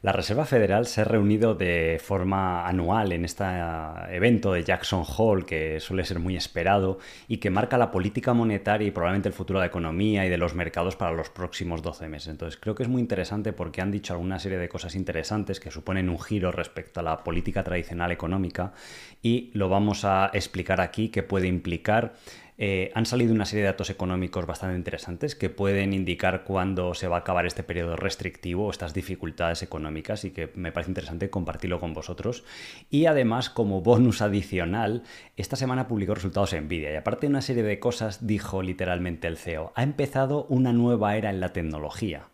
La Reserva Federal se ha reunido de forma anual en este evento de Jackson Hole, que suele ser muy esperado y que marca la política monetaria y probablemente el futuro de la economía y de los mercados para los próximos 12 meses. Entonces creo que es muy interesante porque han dicho alguna serie de cosas interesantes que suponen un giro respecto a la política tradicional económica y lo vamos a explicar aquí que puede implicar eh, han salido una serie de datos económicos bastante interesantes que pueden indicar cuándo se va a acabar este periodo restrictivo o estas dificultades económicas y que me parece interesante compartirlo con vosotros. Y además, como bonus adicional, esta semana publicó resultados Nvidia y aparte de una serie de cosas, dijo literalmente el CEO, ha empezado una nueva era en la tecnología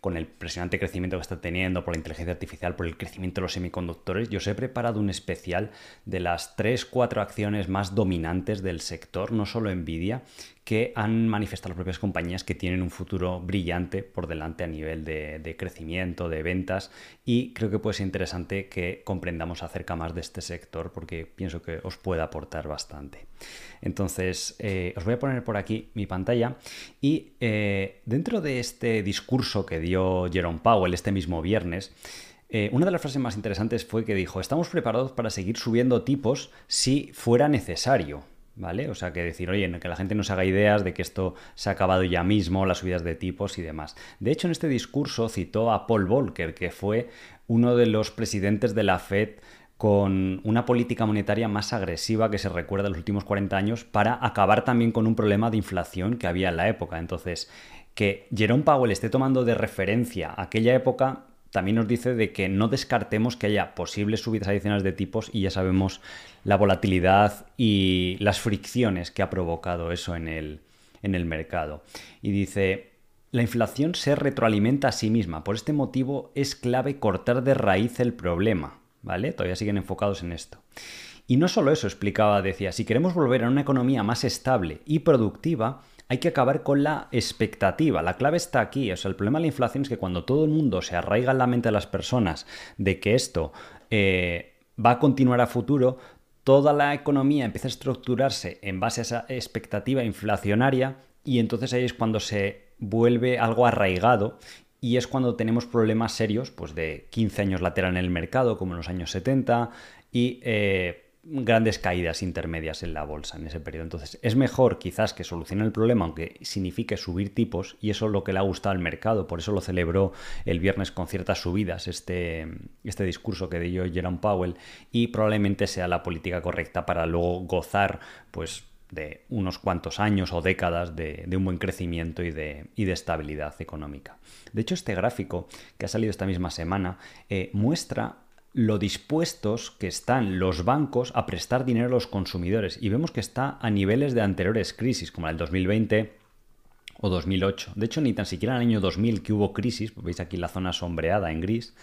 con el impresionante crecimiento que está teniendo por la inteligencia artificial, por el crecimiento de los semiconductores, yo os he preparado un especial de las 3-4 acciones más dominantes del sector, no solo Nvidia, que han manifestado las propias compañías que tienen un futuro brillante por delante a nivel de, crecimiento, de ventas y creo que puede ser interesante que comprendamos acerca más de este sector porque pienso que os puede aportar bastante. Entonces, eh, os voy a poner por aquí mi pantalla y eh, dentro de este discurso que dio Jerome Powell este mismo viernes, eh, una de las frases más interesantes fue que dijo, estamos preparados para seguir subiendo tipos si fuera necesario. ¿Vale? O sea, que decir, oye, que la gente no se haga ideas de que esto se ha acabado ya mismo, las subidas de tipos y demás. De hecho, en este discurso citó a Paul Volcker, que fue uno de los presidentes de la Fed con una política monetaria más agresiva que se recuerda en los últimos 40 años para acabar también con un problema de inflación que había en la época. Entonces, que Jerome Powell esté tomando de referencia aquella época también nos dice de que no descartemos que haya posibles subidas adicionales de tipos y ya sabemos la volatilidad y las fricciones que ha provocado eso en el, en el mercado. Y dice, la inflación se retroalimenta a sí misma, por este motivo es clave cortar de raíz el problema, ¿vale? Todavía siguen enfocados en esto. Y no solo eso, explicaba, decía, si queremos volver a una economía más estable y productiva, hay que acabar con la expectativa. La clave está aquí. O sea, el problema de la inflación es que cuando todo el mundo se arraiga en la mente de las personas de que esto eh, va a continuar a futuro, toda la economía empieza a estructurarse en base a esa expectativa inflacionaria y entonces ahí es cuando se vuelve algo arraigado y es cuando tenemos problemas serios, pues de 15 años lateral en el mercado, como en los años 70, y eh, grandes caídas intermedias en la bolsa en ese periodo. Entonces, es mejor quizás que solucione el problema, aunque signifique subir tipos, y eso es lo que le ha gustado al mercado, por eso lo celebró el viernes con ciertas subidas, este, este discurso que dio Jerome Powell, y probablemente sea la política correcta para luego gozar, pues, de unos cuantos años o décadas de, un buen crecimiento y de, y de, estabilidad económica. De hecho, este gráfico que ha salido esta misma semana eh, muestra lo dispuestos que están los bancos a prestar dinero a los consumidores. Y vemos que está a niveles de anteriores crisis, como el 2020 o 2008. De hecho, ni tan siquiera en el año 2000 que hubo crisis, veis aquí la zona sombreada en gris,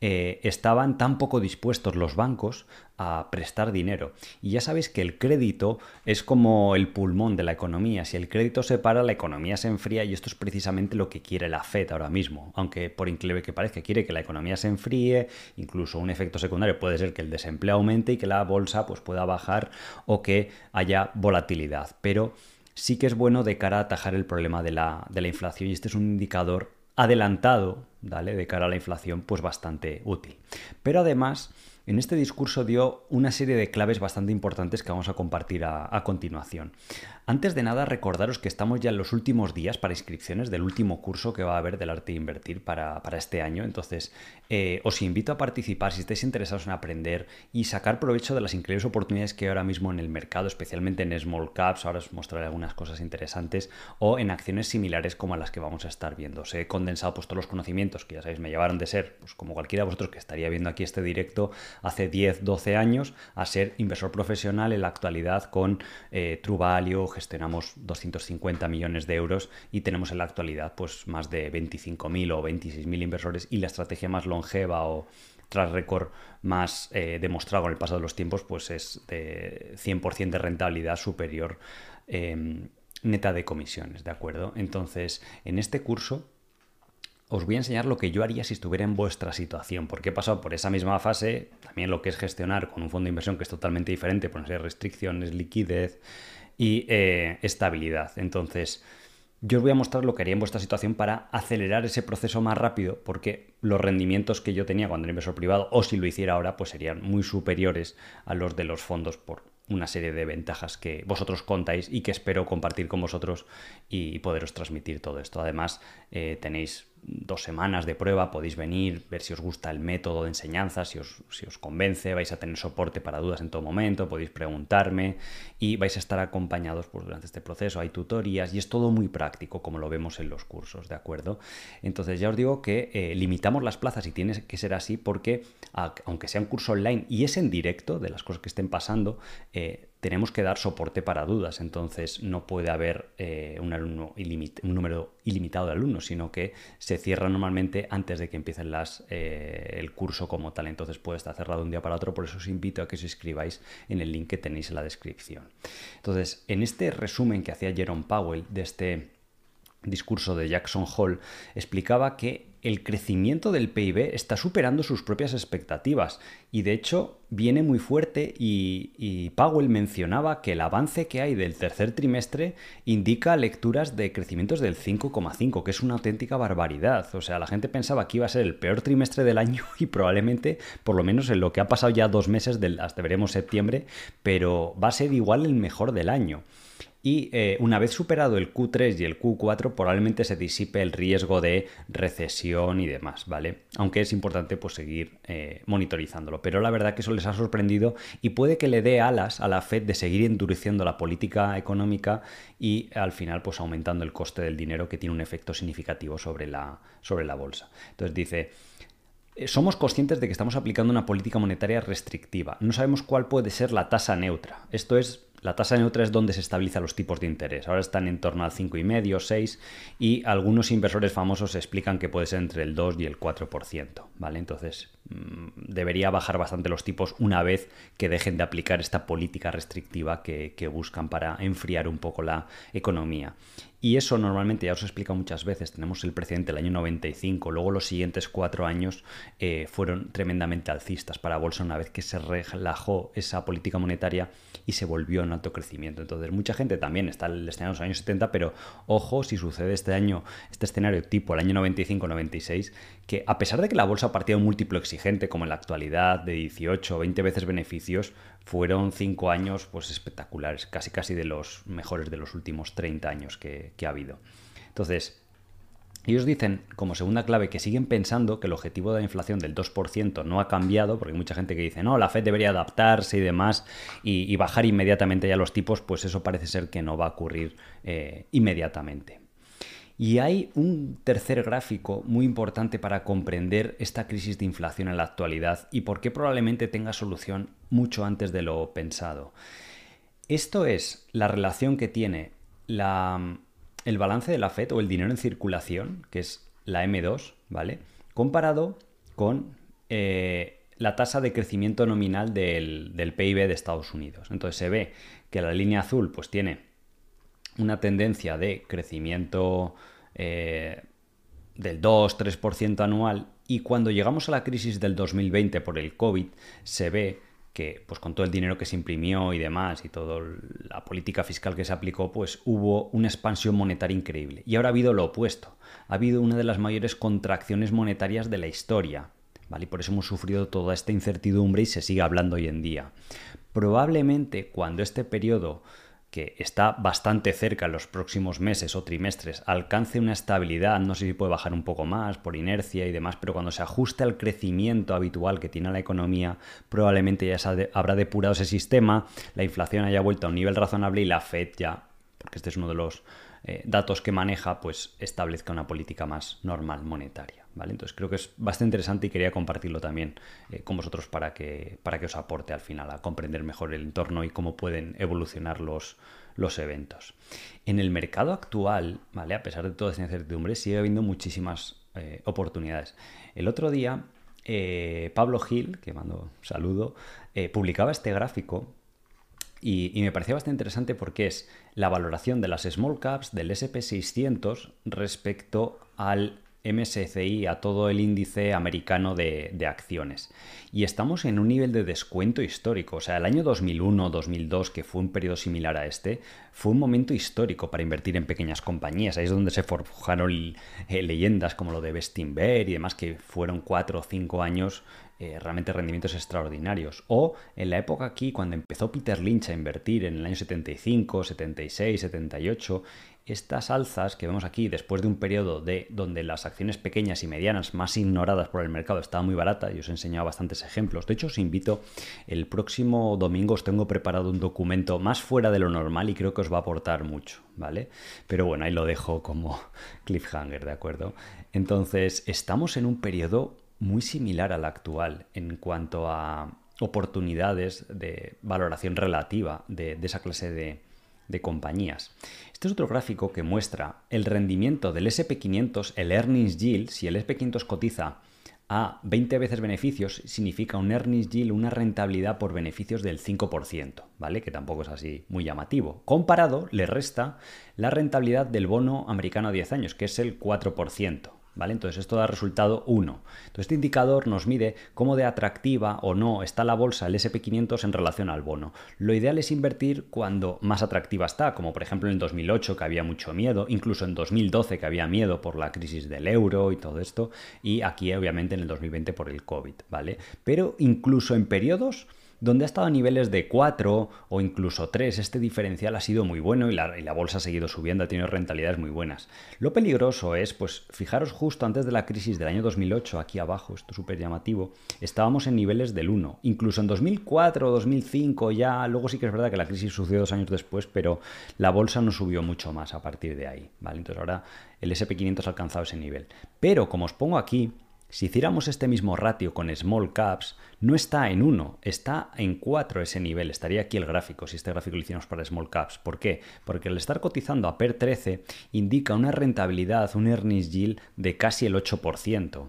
eh, estaban tan poco dispuestos los bancos a prestar dinero. Y ya sabéis que el crédito es como el pulmón de la economía. Si el crédito se para, la economía se enfría y esto es precisamente lo que quiere la Fed ahora mismo. Aunque por increíble que parezca, quiere que la economía se enfríe, incluso un efecto secundario puede ser que el desempleo aumente y que la bolsa pues, pueda bajar o que haya volatilidad. Pero sí que es bueno de cara a atajar el problema de la, de la inflación y este es un indicador adelantado, ¿vale? De cara a la inflación, pues bastante útil. Pero además en este discurso dio una serie de claves bastante importantes que vamos a compartir a, continuación. Antes de nada, recordaros que estamos ya en los últimos días para inscripciones del último curso que va a haber del arte de invertir para, este año. Entonces, eh, os invito a participar si estáis interesados en aprender y sacar provecho de las increíbles oportunidades que hay ahora mismo en el mercado, especialmente en small caps. Ahora os mostraré algunas cosas interesantes o en acciones similares como las que vamos a estar viendo. Os he condensado pues, todos los conocimientos que ya sabéis me llevaron de ser, pues como cualquiera de vosotros que estaría viendo aquí este directo hace 10, 12 años a ser inversor profesional en la actualidad con eh, True gestionamos 250 millones de euros y tenemos en la actualidad pues más de 25.000 o 26.000 inversores y la estrategia más longeva o tras récord más eh, demostrado en el paso de los tiempos pues es de 100% de rentabilidad superior em, neta de comisiones, ¿de acuerdo? Entonces, en este curso os voy a enseñar lo que yo haría si estuviera en vuestra situación, porque he pasado por esa misma fase, también lo que es gestionar con un fondo de inversión que es totalmente diferente, ponerse restricciones, liquidez y eh, estabilidad. Entonces, Yo os voy a mostrar lo que haría en vuestra situación para acelerar ese proceso más rápido, porque los rendimientos que yo tenía cuando era inversor privado, o si lo hiciera ahora, pues serían muy superiores a los de los fondos por una serie de ventajas que vosotros contáis y que espero compartir con vosotros y poderos transmitir todo esto. Además, eh, tenéis dos semanas de prueba, podéis venir, ver si os gusta el método de enseñanza, si os, si os convence, vais a tener soporte para dudas en todo momento, podéis preguntarme y vais a estar acompañados pues, durante este proceso. Hay tutorías y es todo muy práctico, como lo vemos en los cursos, ¿de acuerdo? Entonces ya os digo que eh, limitamos las plazas y tiene que ser así porque, aunque sea un curso online y es en directo de las cosas que estén pasando, eh, tenemos que dar soporte para dudas, entonces no puede haber eh, un, número ilimitado de alumnos, sino que se cierra normalmente antes de que empiecen eh, el curso como tal, entonces puede estar cerrado un día para otro, por eso os invito a que os inscribáis en el link que tenéis en la descripción. Entonces, en este resumen que hacía Jerome Powell de este discurso de Jackson Hall, explicaba que el crecimiento del PIB está superando sus propias expectativas y de hecho viene muy fuerte y, Powell mencionaba que el avance que hay del tercer trimestre indica lecturas de crecimientos del 5,5, que es una auténtica barbaridad. O sea, la gente pensaba que iba a ser el peor trimestre del año y probablemente, por lo menos en lo que ha pasado ya dos meses, del, hasta veremos septiembre, pero va a ser igual el mejor del año. Y eh, una vez superado el Q3 y el Q4, probablemente se disipe el riesgo de recesión y demás, ¿vale? Aunque es importante pues, seguir eh, monitorizándolo. Pero la verdad que eso les ha sorprendido y puede que le dé alas a la Fed de seguir endureciendo la política económica y al final pues aumentando el coste del dinero que tiene un efecto significativo sobre la, sobre la bolsa. Entonces dice... Eh, somos conscientes de que estamos aplicando una política monetaria restrictiva. No sabemos cuál puede ser la tasa neutra. Esto es la tasa neutra es donde se estabilizan los tipos de interés. Ahora están en torno al 5,5, 6 y algunos inversores famosos explican que puede ser entre el 2 y el 4%, ¿vale? Entonces, mm, debería bajar bastante los tipos una vez que dejen de aplicar esta política restrictiva que, buscan para enfriar un poco la economía. Y eso normalmente ya os he explicado muchas veces. Tenemos el precedente del año 95, luego los siguientes cuatro años eh, fueron tremendamente alcistas para bolsa una vez que se relajó esa política monetaria y se volvió en alto crecimiento. Entonces, mucha gente también está en el escenario los años 70, pero ojo si sucede este año, este escenario tipo el año 95-96, que a pesar de que la bolsa partía de un múltiplo exigente como en la actualidad de 18 o 20 veces beneficios, fueron cinco años pues espectaculares, casi casi de los mejores de los últimos 30 años que, ha habido. Entonces, ellos dicen, como segunda clave, que siguen pensando que el objetivo de la inflación del 2% no ha cambiado, porque hay mucha gente que dice, no, la Fed debería adaptarse y demás, y, bajar inmediatamente ya los tipos, pues eso parece ser que no va a ocurrir eh, inmediatamente. Y hay un tercer gráfico muy importante para comprender esta crisis de inflación en la actualidad y por qué probablemente tenga solución mucho antes de lo pensado. Esto es la relación que tiene el balance de la FED o el dinero en circulación, que es la M2, ¿vale? Comparado con eh, la tasa de crecimiento nominal del, del, PIB de Estados Unidos. Entonces se ve que la línea azul pues tiene una tendencia de crecimiento eh, del 2-3% anual y cuando llegamos a la crisis del 2020 por el COVID se ve que pues con todo el dinero que se imprimió y demás y toda la política fiscal que se aplicó, pues hubo una expansión monetaria increíble. Y ahora ha habido lo opuesto. Ha habido una de las mayores contracciones monetarias de la historia. ¿Vale? Y por eso hemos sufrido toda esta incertidumbre y se sigue hablando hoy en día. Probablemente cuando este periodo que está bastante cerca en los próximos meses o trimestres, alcance una estabilidad, no sé si puede bajar un poco más por inercia y demás, pero cuando se ajuste al crecimiento habitual que tiene la economía, probablemente ya habrá depurado ese sistema, la inflación haya vuelto a un nivel razonable y la Fed ya, porque este es uno de los eh, datos que maneja, pues establezca una política más normal monetaria. Entonces creo que es bastante interesante y quería compartirlo también eh, con vosotros para que, para que os aporte al final a comprender mejor el entorno y cómo pueden evolucionar los, los eventos. En el mercado actual, ¿vale? a pesar de toda esa incertidumbre, sigue habiendo muchísimas eh, oportunidades. El otro día, Pablo Gil, que mando saludo, publicaba este gráfico y, me parecía bastante interesante porque es la valoración de las small caps del SP600 respecto al MSCI, a todo el índice americano de, de, acciones. Y estamos en un nivel de descuento histórico. O sea, el año 2001-2002, que fue un periodo similar a este, fue un momento histórico para invertir en pequeñas compañías. Ahí es donde se forjaron eh, leyendas como lo de Bestinver y demás, que fueron cuatro o cinco años eh, realmente rendimientos extraordinarios. O en la época aquí, cuando empezó Peter Lynch a invertir en el año 75, 76, 78, estas alzas que vemos aquí después de un periodo de donde las acciones pequeñas y medianas más ignoradas por el mercado estaban muy baratas, y os he enseñado bastantes ejemplos. De hecho, os invito, el próximo domingo os tengo preparado un documento más fuera de lo normal y creo que os va a aportar mucho, ¿vale? Pero bueno, ahí lo dejo como cliffhanger, ¿de acuerdo? Entonces, estamos en un periodo muy similar al actual en cuanto a oportunidades de valoración relativa de, esa clase de, de compañías. Este es otro gráfico que muestra el rendimiento del SP500, el earnings yield, si el SP500 cotiza a 20 veces beneficios, significa un earnings yield, una rentabilidad por beneficios del 5%, ¿vale? Que tampoco es así muy llamativo. Comparado, le resta la rentabilidad del bono americano a 10 años, que es el 4%. ¿Vale? Entonces esto da resultado 1. Entonces este indicador nos mide cómo de atractiva o no está la bolsa, el SP500 en relación al bono. Lo ideal es invertir cuando más atractiva está, como por ejemplo en el 2008 que había mucho miedo, incluso en 2012 que había miedo por la crisis del euro y todo esto, y aquí obviamente en el 2020 por el COVID, ¿vale? Pero incluso en periodos donde ha estado a niveles de 4 o incluso 3. Este diferencial ha sido muy bueno y la, bolsa ha seguido subiendo, ha tenido rentabilidades muy buenas. Lo peligroso es, pues fijaros justo antes de la crisis del año 2008, aquí abajo, esto es súper llamativo, estábamos en niveles del 1. Incluso en 2004 o 2005 ya, luego sí que es verdad que la crisis sucedió dos años después, pero la bolsa no subió mucho más a partir de ahí. Entonces ahora el SP500 ha alcanzado ese nivel. Pero como os pongo aquí, si hiciéramos este mismo ratio con small caps, no está en 1, está en 4 ese nivel. Estaría aquí el gráfico, si este gráfico lo hicimos para small caps. ¿Por qué? Porque al estar cotizando a PER 13 indica una rentabilidad, un earnings yield de casi el 8%,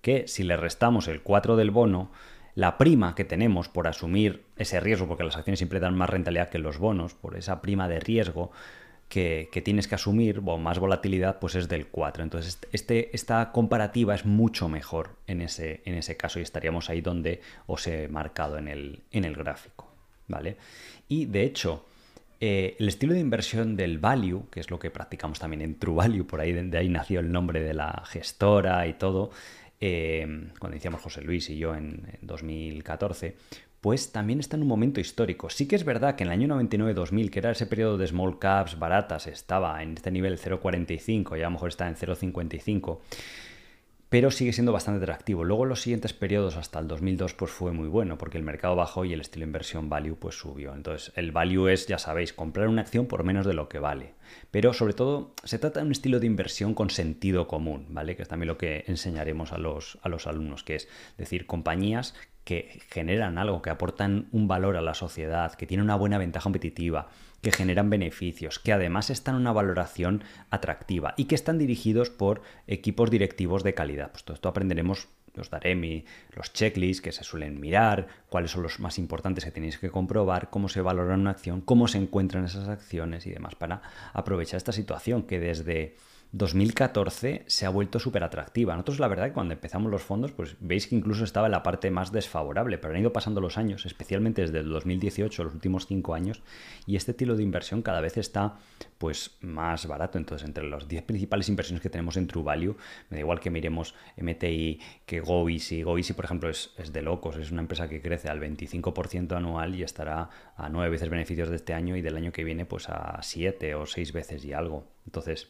que si le restamos el 4 del bono, la prima que tenemos por asumir ese riesgo, porque las acciones siempre dan más rentabilidad que los bonos, por esa prima de riesgo, que, tienes que asumir, o más volatilidad, pues es del 4. Entonces, este, esta comparativa es mucho mejor en ese, en ese caso y estaríamos ahí donde os he marcado en el, en el gráfico. ¿vale? Y de hecho, eh, el estilo de inversión del value, que es lo que practicamos también en True Value, por ahí de ahí nació el nombre de la gestora y todo, eh, cuando iniciamos José Luis y yo en 2014, pues también está en un momento histórico. Sí que es verdad que en el año 99-2000, que era ese periodo de small caps baratas, estaba en este nivel 0,45, ya a lo mejor está en 0,55 pero sigue siendo bastante atractivo. Luego en los siguientes periodos hasta el 2002 pues fue muy bueno porque el mercado bajó y el estilo inversión value pues subió. Entonces el value es, ya sabéis, comprar una acción por menos de lo que vale. Pero sobre todo se trata de un estilo de inversión con sentido común, ¿vale? Que es también lo que enseñaremos a los, a los alumnos, que es decir, compañías que generan algo, que aportan un valor a la sociedad, que tienen una buena ventaja competitiva, que generan beneficios, que además están en una valoración atractiva y que están dirigidos por equipos directivos de calidad. Pues todo esto aprenderemos, os daré mi, los checklists que se suelen mirar, cuáles son los más importantes que tenéis que comprobar, cómo se valora una acción, cómo se encuentran esas acciones y demás para aprovechar esta situación que desde 2014 se ha vuelto súper atractiva. Nosotros la verdad que cuando empezamos los fondos, pues veis que incluso estaba en la parte más desfavorable, pero han ido pasando los años, especialmente desde el 2018, los últimos cinco años, y este estilo de inversión cada vez está pues más barato. Entonces, entre las 10 principales inversiones que tenemos en True me da igual que miremos MTI, que GoEasy. GoEasy, por ejemplo, es, es de locos, es una empresa que crece al 25% anual y estará a nueve veces beneficios de este año y del año que viene pues a siete o seis veces y algo. Entonces,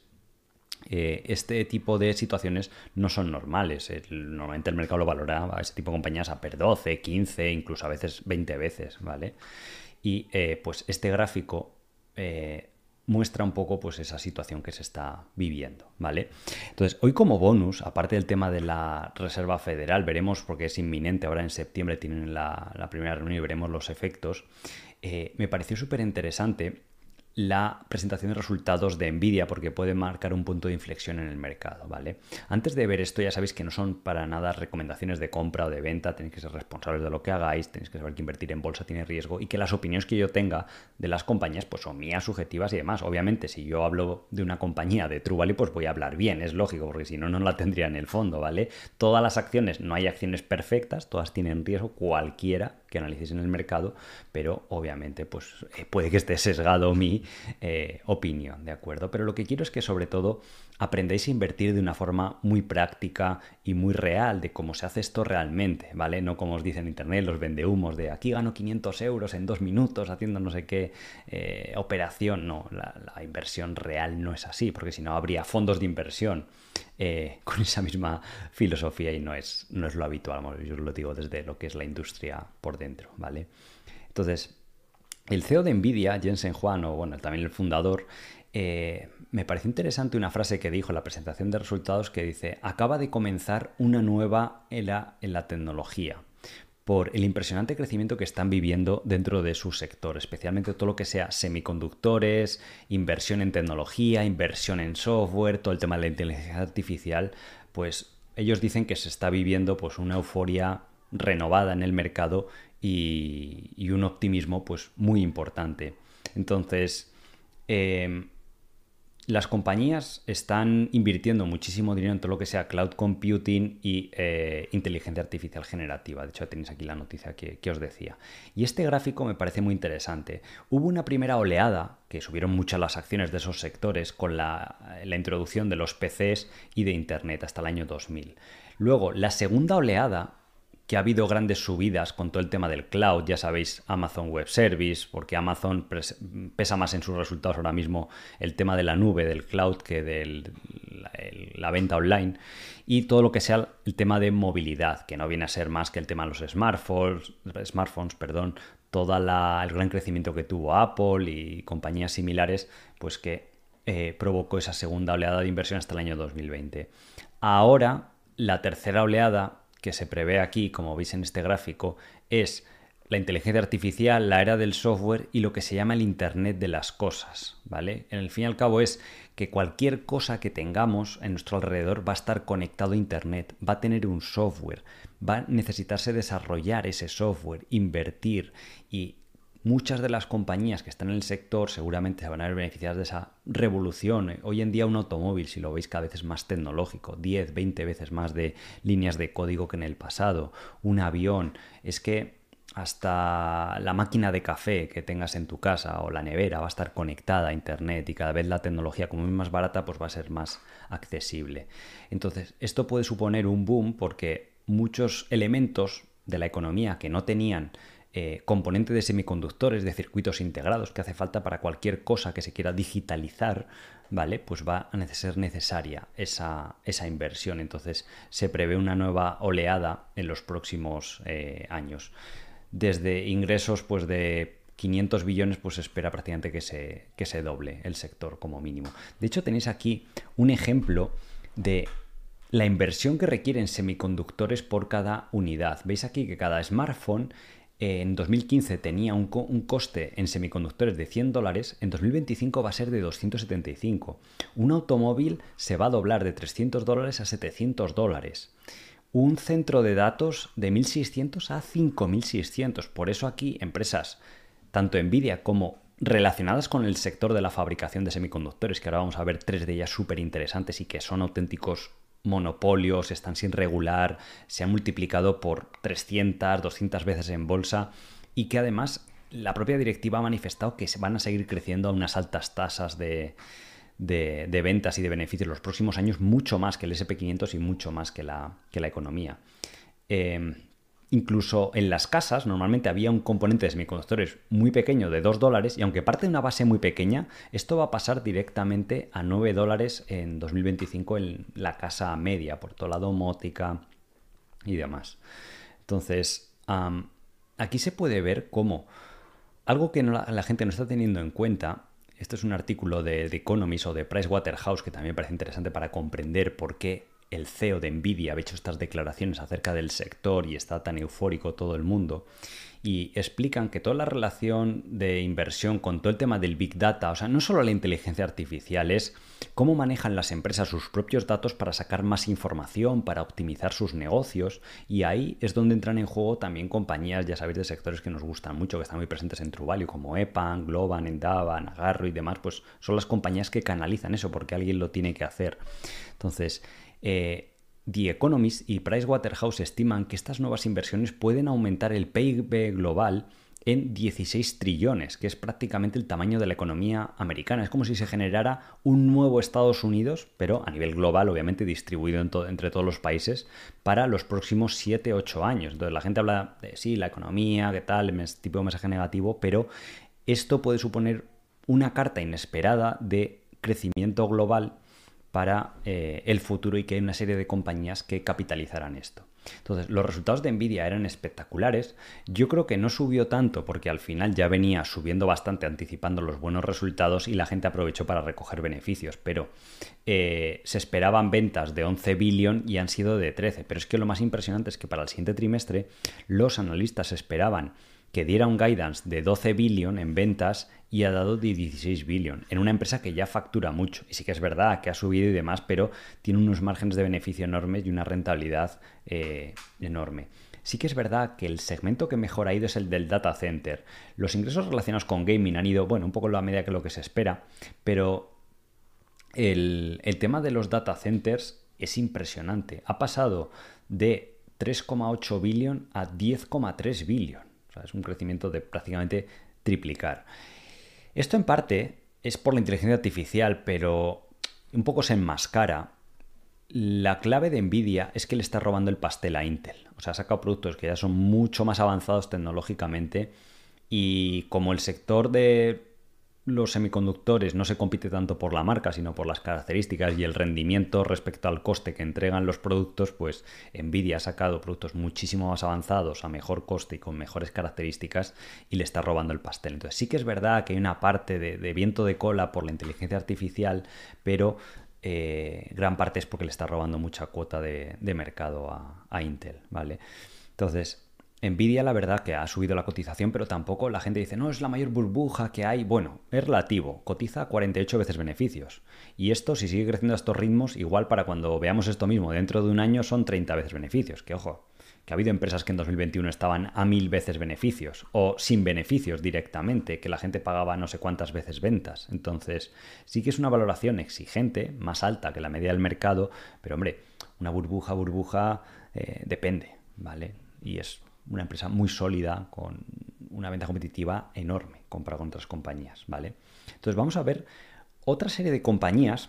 eh, este tipo de situaciones no son normales. normalmente el mercado lo valora a ese tipo de compañías a per 12, 15, incluso a veces 20 veces, ¿vale? Y eh, pues este gráfico eh, muestra un poco pues esa situación que se está viviendo, ¿vale? Entonces, hoy como bonus, aparte del tema de la Reserva Federal, veremos, porque es inminente, ahora en septiembre tienen la, la primera reunión y veremos los efectos, me pareció súper interesante la presentación de resultados de Nvidia porque puede marcar un punto de inflexión en el mercado, ¿vale? Antes de ver esto ya sabéis que no son para nada recomendaciones de compra o de venta, tenéis que ser responsables de lo que hagáis, tenéis que saber que invertir en bolsa tiene riesgo y que las opiniones que yo tenga de las compañías pues son mías, subjetivas y demás. Obviamente si yo hablo de una compañía de True Value pues voy a hablar bien, es lógico, porque si no no la tendría en el fondo, ¿vale? Todas las acciones, no hay acciones perfectas, todas tienen riesgo, cualquiera que analicéis en el mercado, pero obviamente pues eh, puede que esté sesgado mi eh, opinión, ¿de acuerdo? Pero lo que quiero es que sobre todo aprendáis a invertir de una forma muy práctica y muy real de cómo se hace esto realmente, ¿vale? No como os dice en internet los vendehumos de aquí gano 500 euros en dos minutos haciendo no sé qué eh, operación. No, la, inversión real no es así, porque si no habría fondos de inversión con esa misma filosofía y no es, no es lo habitual, yo os lo digo desde lo que es la industria por dentro, ¿vale? Entonces, el CEO de Nvidia, Jensen Juan, o bueno, también el fundador, eh, me parece interesante una frase que dijo en la presentación de resultados que dice, acaba de comenzar una nueva era en la tecnología por el impresionante crecimiento que están viviendo dentro de su sector, especialmente todo lo que sea semiconductores, inversión en tecnología, inversión en software, todo el tema de la inteligencia artificial, pues ellos dicen que se está viviendo pues una euforia renovada en el mercado y, un optimismo pues muy importante. Entonces, em, las compañías están invirtiendo muchísimo dinero en todo lo que sea cloud computing y eh, inteligencia artificial generativa. De hecho, tenéis aquí la noticia que, os decía. Y este gráfico me parece muy interesante. Hubo una primera oleada, que subieron muchas las acciones de esos sectores, con la, la introducción de los PCs y de Internet hasta el año 2000. Luego, la segunda oleada que ha habido grandes subidas con todo el tema del cloud, ya sabéis, Amazon Web Service, porque Amazon pesa más en sus resultados ahora mismo el tema de la nube, del cloud, que de la, venta online, y todo lo que sea el tema de movilidad, que no viene a ser más que el tema de los smartphones, smartphones perdón, todo el gran crecimiento que tuvo Apple y compañías similares, pues que eh, provocó esa segunda oleada de inversión hasta el año 2020. Ahora, la tercera oleada que se prevé aquí, como veis en este gráfico, es la inteligencia artificial, la era del software y lo que se llama el Internet de las cosas, ¿vale? En el fin y al cabo es que cualquier cosa que tengamos en nuestro alrededor va a estar conectado a Internet, va a tener un software, va a necesitarse desarrollar ese software, invertir y muchas de las compañías que están en el sector seguramente se van a ver beneficiadas de esa revolución. Hoy en día un automóvil, si lo veis cada vez es más tecnológico, 10, 20 veces más de líneas de código que en el pasado. Un avión, es que hasta la máquina de café que tengas en tu casa o la nevera va a estar conectada a Internet y cada vez la tecnología como es más barata pues va a ser más accesible. Entonces, esto puede suponer un boom porque muchos elementos de la economía que no tenían eh, componente de semiconductores, de circuitos integrados que hace falta para cualquier cosa que se quiera digitalizar, ¿vale? Pues va a ser necesaria esa, inversión. Entonces se prevé una nueva oleada en los próximos eh, años. Desde ingresos pues de 500 billones, pues espera prácticamente que se, que se doble el sector como mínimo. De hecho, tenéis aquí un ejemplo de la inversión que requieren semiconductores por cada unidad. Veis aquí que cada smartphone en 2015 tenía un, coste en semiconductores de 100 dólares, en 2025 va a ser de 275. Un automóvil se va a doblar de 300 dólares a 700 dólares. Un centro de datos de 1600 a 5600. Por eso aquí empresas, tanto Nvidia como relacionadas con el sector de la fabricación de semiconductores, que ahora vamos a ver tres de ellas súper interesantes y que son auténticos monopolios, están sin regular, se han multiplicado por 300, 200 veces en bolsa y que además la propia directiva ha manifestado que se van a seguir creciendo a unas altas tasas de, ventas y de beneficios los próximos años, mucho más que el SP500 y mucho más que la, que la economía. Eh, Incluso en las casas normalmente había un componente de semiconductores muy pequeño de 2 dólares y aunque parte de una base muy pequeña, esto va a pasar directamente a 9 dólares en 2025 en la casa media, por todo la domótica y demás. Entonces, aquí se puede ver cómo algo que la, gente no está teniendo en cuenta, esto es un artículo de The Economist o de Pricewaterhouse que también parece interesante para comprender por qué el CEO de Nvidia ha hecho estas declaraciones acerca del sector y está tan eufórico todo el mundo y explican que toda la relación de inversión con todo el tema del Big Data, o sea, no solo la inteligencia artificial, es cómo manejan las empresas sus propios datos para sacar más información, para optimizar sus negocios, y ahí es donde entran en juego también compañías, ya sabéis, de sectores que nos gustan mucho, que están muy presentes en True como EPAN, Globan, Endava, Nagarro y demás, pues son las compañías que canalizan eso porque alguien lo tiene que hacer. Entonces, eh, The Economist y Pricewaterhouse estiman que estas nuevas inversiones pueden aumentar el PIB global en 16 trillones, que es prácticamente el tamaño de la economía americana. Es como si se generara un nuevo Estados Unidos, pero a nivel global, obviamente distribuido entre todos los países, para los próximos 7-8 años. Entonces la gente habla de sí, la economía, qué tal, tipo de mensaje negativo, pero esto puede suponer una carta inesperada de crecimiento global para eh, el futuro y que hay una serie de compañías que capitalizarán esto. Entonces, los resultados de Nvidia eran espectaculares. Yo creo que no subió tanto porque al final ya venía subiendo bastante anticipando los buenos resultados y la gente aprovechó para recoger beneficios, pero eh, se esperaban ventas de 11 billion y han sido de 13. Pero es que lo más impresionante es que para el siguiente trimestre los analistas esperaban que diera un guidance de 12 billion en ventas y ha dado de 16 billion en una empresa que ya factura mucho. Y sí que es verdad que ha subido y demás, pero tiene unos márgenes de beneficio enormes y una rentabilidad eh, enorme. Sí que es verdad que el segmento que mejor ha ido es el del data center. Los ingresos relacionados con gaming han ido, bueno, un poco a la media que lo que se espera, pero el, el tema de los data centers es impresionante. Ha pasado de 3,8 billion a 10,3 billion. Es un crecimiento de prácticamente triplicar. Esto en parte es por la inteligencia artificial, pero un poco se enmascara. La clave de Nvidia es que le está robando el pastel a Intel. O sea, ha sacado productos que ya son mucho más avanzados tecnológicamente y como el sector de los semiconductores no se compite tanto por la marca, sino por las características y el rendimiento respecto al coste que entregan los productos, pues Nvidia ha sacado productos muchísimo más avanzados, a mejor coste y con mejores características, y le está robando el pastel. Entonces sí que es verdad que hay una parte de, viento de cola por la inteligencia artificial, pero eh, gran parte es porque le está robando mucha cuota de, mercado a, a Intel, ¿vale? Entonces, Nvidia la verdad que ha subido la cotización, pero tampoco la gente dice, no, es la mayor burbuja que hay. Bueno, es relativo, cotiza 48 veces beneficios. Y esto, si sigue creciendo a estos ritmos, igual para cuando veamos esto mismo dentro de un año son 30 veces beneficios. Que ojo, que ha habido empresas que en 2021 estaban a mil veces beneficios o sin beneficios directamente, que la gente pagaba no sé cuántas veces ventas. Entonces, sí que es una valoración exigente, más alta que la media del mercado, pero hombre, una burbuja, burbuja, eh, depende, ¿vale? Y es una empresa muy sólida, con una venta competitiva enorme comparado con otras compañías, ¿vale? Entonces vamos a ver otra serie de compañías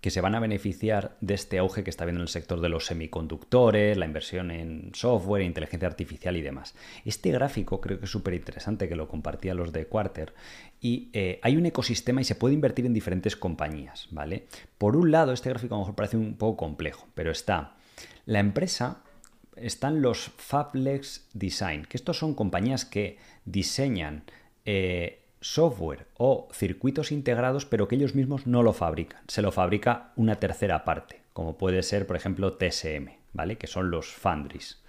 que se van a beneficiar de este auge que está viendo en el sector de los semiconductores, la inversión en software, inteligencia artificial y demás. Este gráfico creo que es súper interesante, que lo compartía los de Quarter, y eh, hay un ecosistema y se puede invertir en diferentes compañías, ¿vale? Por un lado, este gráfico a lo mejor parece un poco complejo, pero está la empresa están los Fablex Design, que estos son compañías que diseñan eh, software o circuitos integrados, pero que ellos mismos no lo fabrican. Se lo fabrica una tercera parte, como puede ser, por ejemplo, TSM, ¿vale? Que son los foundries.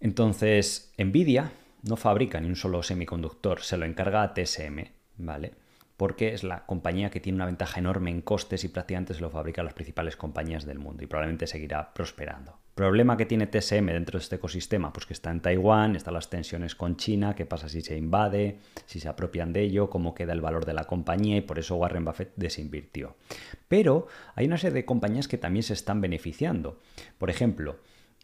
Entonces, Nvidia no fabrica ni un solo semiconductor, se lo encarga a TSM, ¿vale? porque es la compañía que tiene una ventaja enorme en costes y prácticamente se lo fabrican las principales compañías del mundo y probablemente seguirá prosperando. Problema que tiene TSM dentro de este ecosistema, pues que está en Taiwán, están las tensiones con China, qué pasa si se invade, si se apropian de ello, cómo queda el valor de la compañía y por eso Warren Buffett desinvirtió. Pero hay una serie de compañías que también se están beneficiando. Por ejemplo,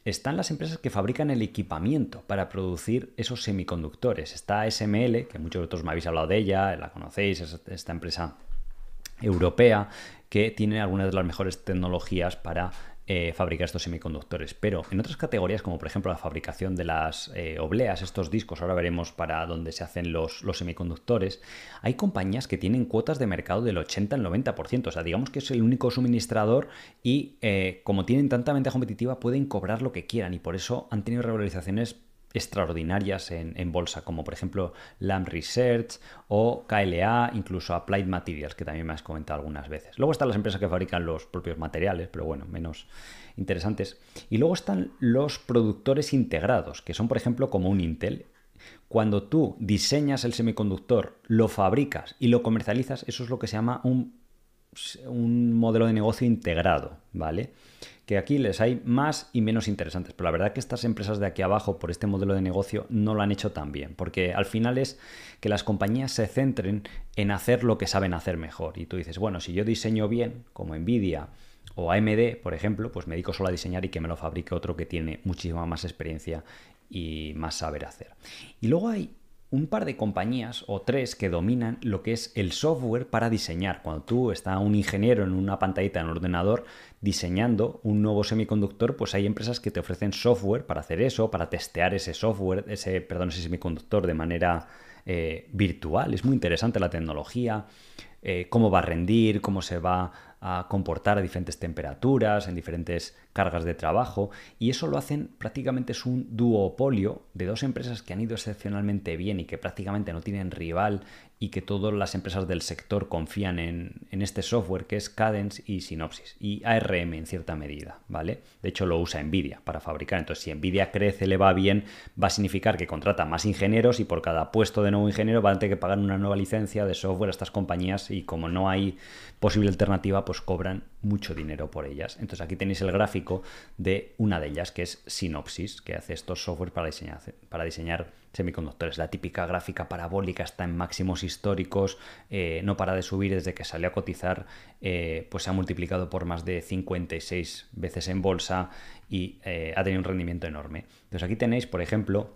están las empresas que fabrican el equipamiento para producir esos semiconductores. Está SML, que muchos de vosotros me habéis hablado de ella, la conocéis, es esta empresa europea que tiene algunas de las mejores tecnologías para eh, fabricar estos semiconductores. Pero en otras categorías, como por ejemplo la fabricación de las eh, obleas, estos discos, ahora veremos para dónde se hacen los, semiconductores, hay compañías que tienen cuotas de mercado del 80 al 90%. O sea, digamos que es el único suministrador y eh, como tienen tanta venta competitiva pueden cobrar lo que quieran y por eso han tenido revalorizaciones extraordinarias en, bolsa, como por ejemplo Lam Research o KLA, incluso Applied Materials, que también me has comentado algunas veces. Luego están las empresas que fabrican los propios materiales, pero bueno, menos interesantes. Y luego están los productores integrados, que son por ejemplo como un Intel. Cuando tú diseñas el semiconductor, lo fabricas y lo comercializas, eso es lo que se llama un, un modelo de negocio integrado, ¿vale? Que aquí les hay más y menos interesantes. Pero la verdad que estas empresas de aquí abajo, por este modelo de negocio, no lo han hecho tan bien. Porque al final es que las compañías se centren en hacer lo que saben hacer mejor. Y tú dices, bueno, si yo diseño bien, como Nvidia o AMD, por ejemplo, pues me dedico solo a diseñar y que me lo fabrique otro que tiene muchísima más experiencia y más saber hacer. Y luego hay un par de compañías o tres que dominan lo que es el software para diseñar. Cuando tú estás un ingeniero en una pantallita en un ordenador diseñando un nuevo semiconductor, pues hay empresas que te ofrecen software para hacer eso, para testear ese software, ese, perdón, ese semiconductor de manera eh, virtual. Es muy interesante la tecnología, eh, cómo va a rendir, cómo se va a comportar a diferentes temperaturas, en diferentes cargas de trabajo, y eso lo hacen prácticamente es un duopolio de dos empresas que han ido excepcionalmente bien y que prácticamente no tienen rival y que todas las empresas del sector confían en, este software que es Cadence y Synopsys y ARM en cierta medida, ¿vale? De hecho lo usa Nvidia para fabricar, entonces si Nvidia crece, le va bien, va a significar que contrata más ingenieros y por cada puesto de nuevo ingeniero van a tener que pagar una nueva licencia de software a estas compañías y como no hay posible alternativa, pues cobran mucho dinero por ellas. Entonces aquí tenéis el gráfico de una de ellas, que es Synopsys, que hace estos software para diseñar, para diseñar semiconductores. La típica gráfica parabólica está en máximos históricos, eh, no para de subir desde que salió a cotizar, eh, pues se ha multiplicado por más de 56 veces en bolsa y eh, ha tenido un rendimiento enorme. Entonces aquí tenéis, por ejemplo,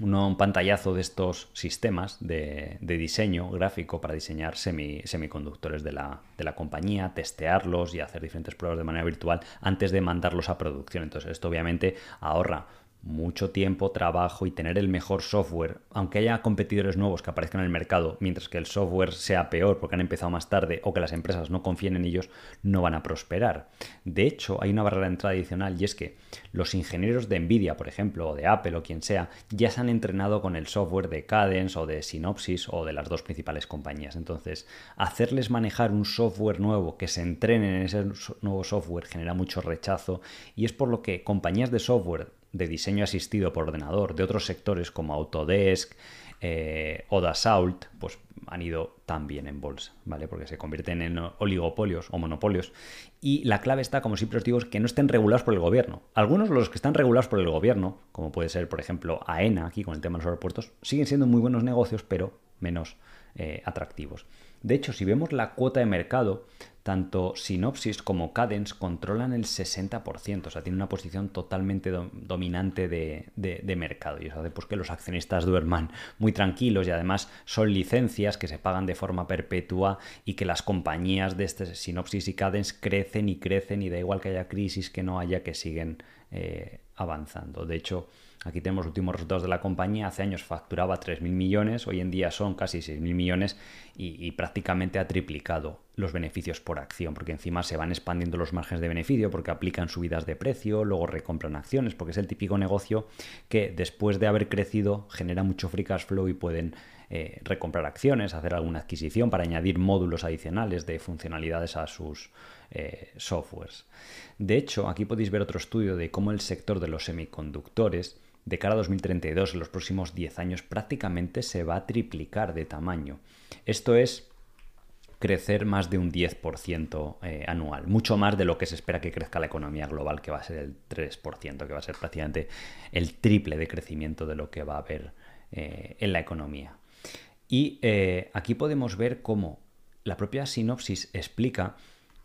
un pantallazo de estos sistemas de, diseño gráfico para diseñar semiconductores de la, de la, compañía, testearlos y hacer diferentes pruebas de manera virtual antes de mandarlos a producción. Entonces esto obviamente ahorra mucho tiempo, trabajo y tener el mejor software, aunque haya competidores nuevos que aparezcan en el mercado, mientras que el software sea peor porque han empezado más tarde o que las empresas no confíen en ellos, no van a prosperar. De hecho, hay una barrera de entrada adicional y es que los ingenieros de Nvidia, por ejemplo, o de Apple o quien sea, ya se han entrenado con el software de Cadence o de Synopsys o de las dos principales compañías. Entonces, hacerles manejar un software nuevo que se entrenen en ese nuevo software genera mucho rechazo y es por lo que compañías de software de diseño asistido por ordenador de otros sectores como Autodesk eh, o Dassault, pues han ido también en bolsa, ¿vale? Porque se convierten en oligopolios o monopolios. Y la clave está, como siempre os digo, que no estén regulados por el gobierno. Algunos de los que están regulados por el gobierno, como puede ser, por ejemplo, AENA, aquí con el tema de los aeropuertos, siguen siendo muy buenos negocios, pero menos eh, atractivos. De hecho, si vemos la cuota de mercado, tanto Synopsys como Cadence controlan el 60%, o sea, tienen una posición totalmente dominante de, mercado. Y eso hace pues, que los accionistas duerman muy tranquilos y además son licencias que se pagan de forma perpetua y que las compañías de este Synopsys y Cadence crecen y crecen y da igual que haya crisis, que no haya, que siguen eh, avanzando. De hecho, Aquí tenemos los últimos resultados de la compañía. Hace años facturaba 3.000 millones, hoy en día son casi 6.000 millones y, prácticamente ha triplicado los beneficios por acción, porque encima se van expandiendo los márgenes de beneficio, porque aplican subidas de precio, luego recompran acciones, porque es el típico negocio que después de haber crecido genera mucho free cash flow y pueden eh, recomprar acciones, hacer alguna adquisición para añadir módulos adicionales de funcionalidades a sus eh, softwares. De hecho, aquí podéis ver otro estudio de cómo el sector de los semiconductores de cara a 2032, en los próximos 10 años, prácticamente se va a triplicar de tamaño. Esto es crecer más de un 10% eh, anual, mucho más de lo que se espera que crezca la economía global, que va a ser el 3%, que va a ser prácticamente el triple de crecimiento de lo que va a haber eh, en la economía. Y eh, aquí podemos ver cómo la propia sinopsis explica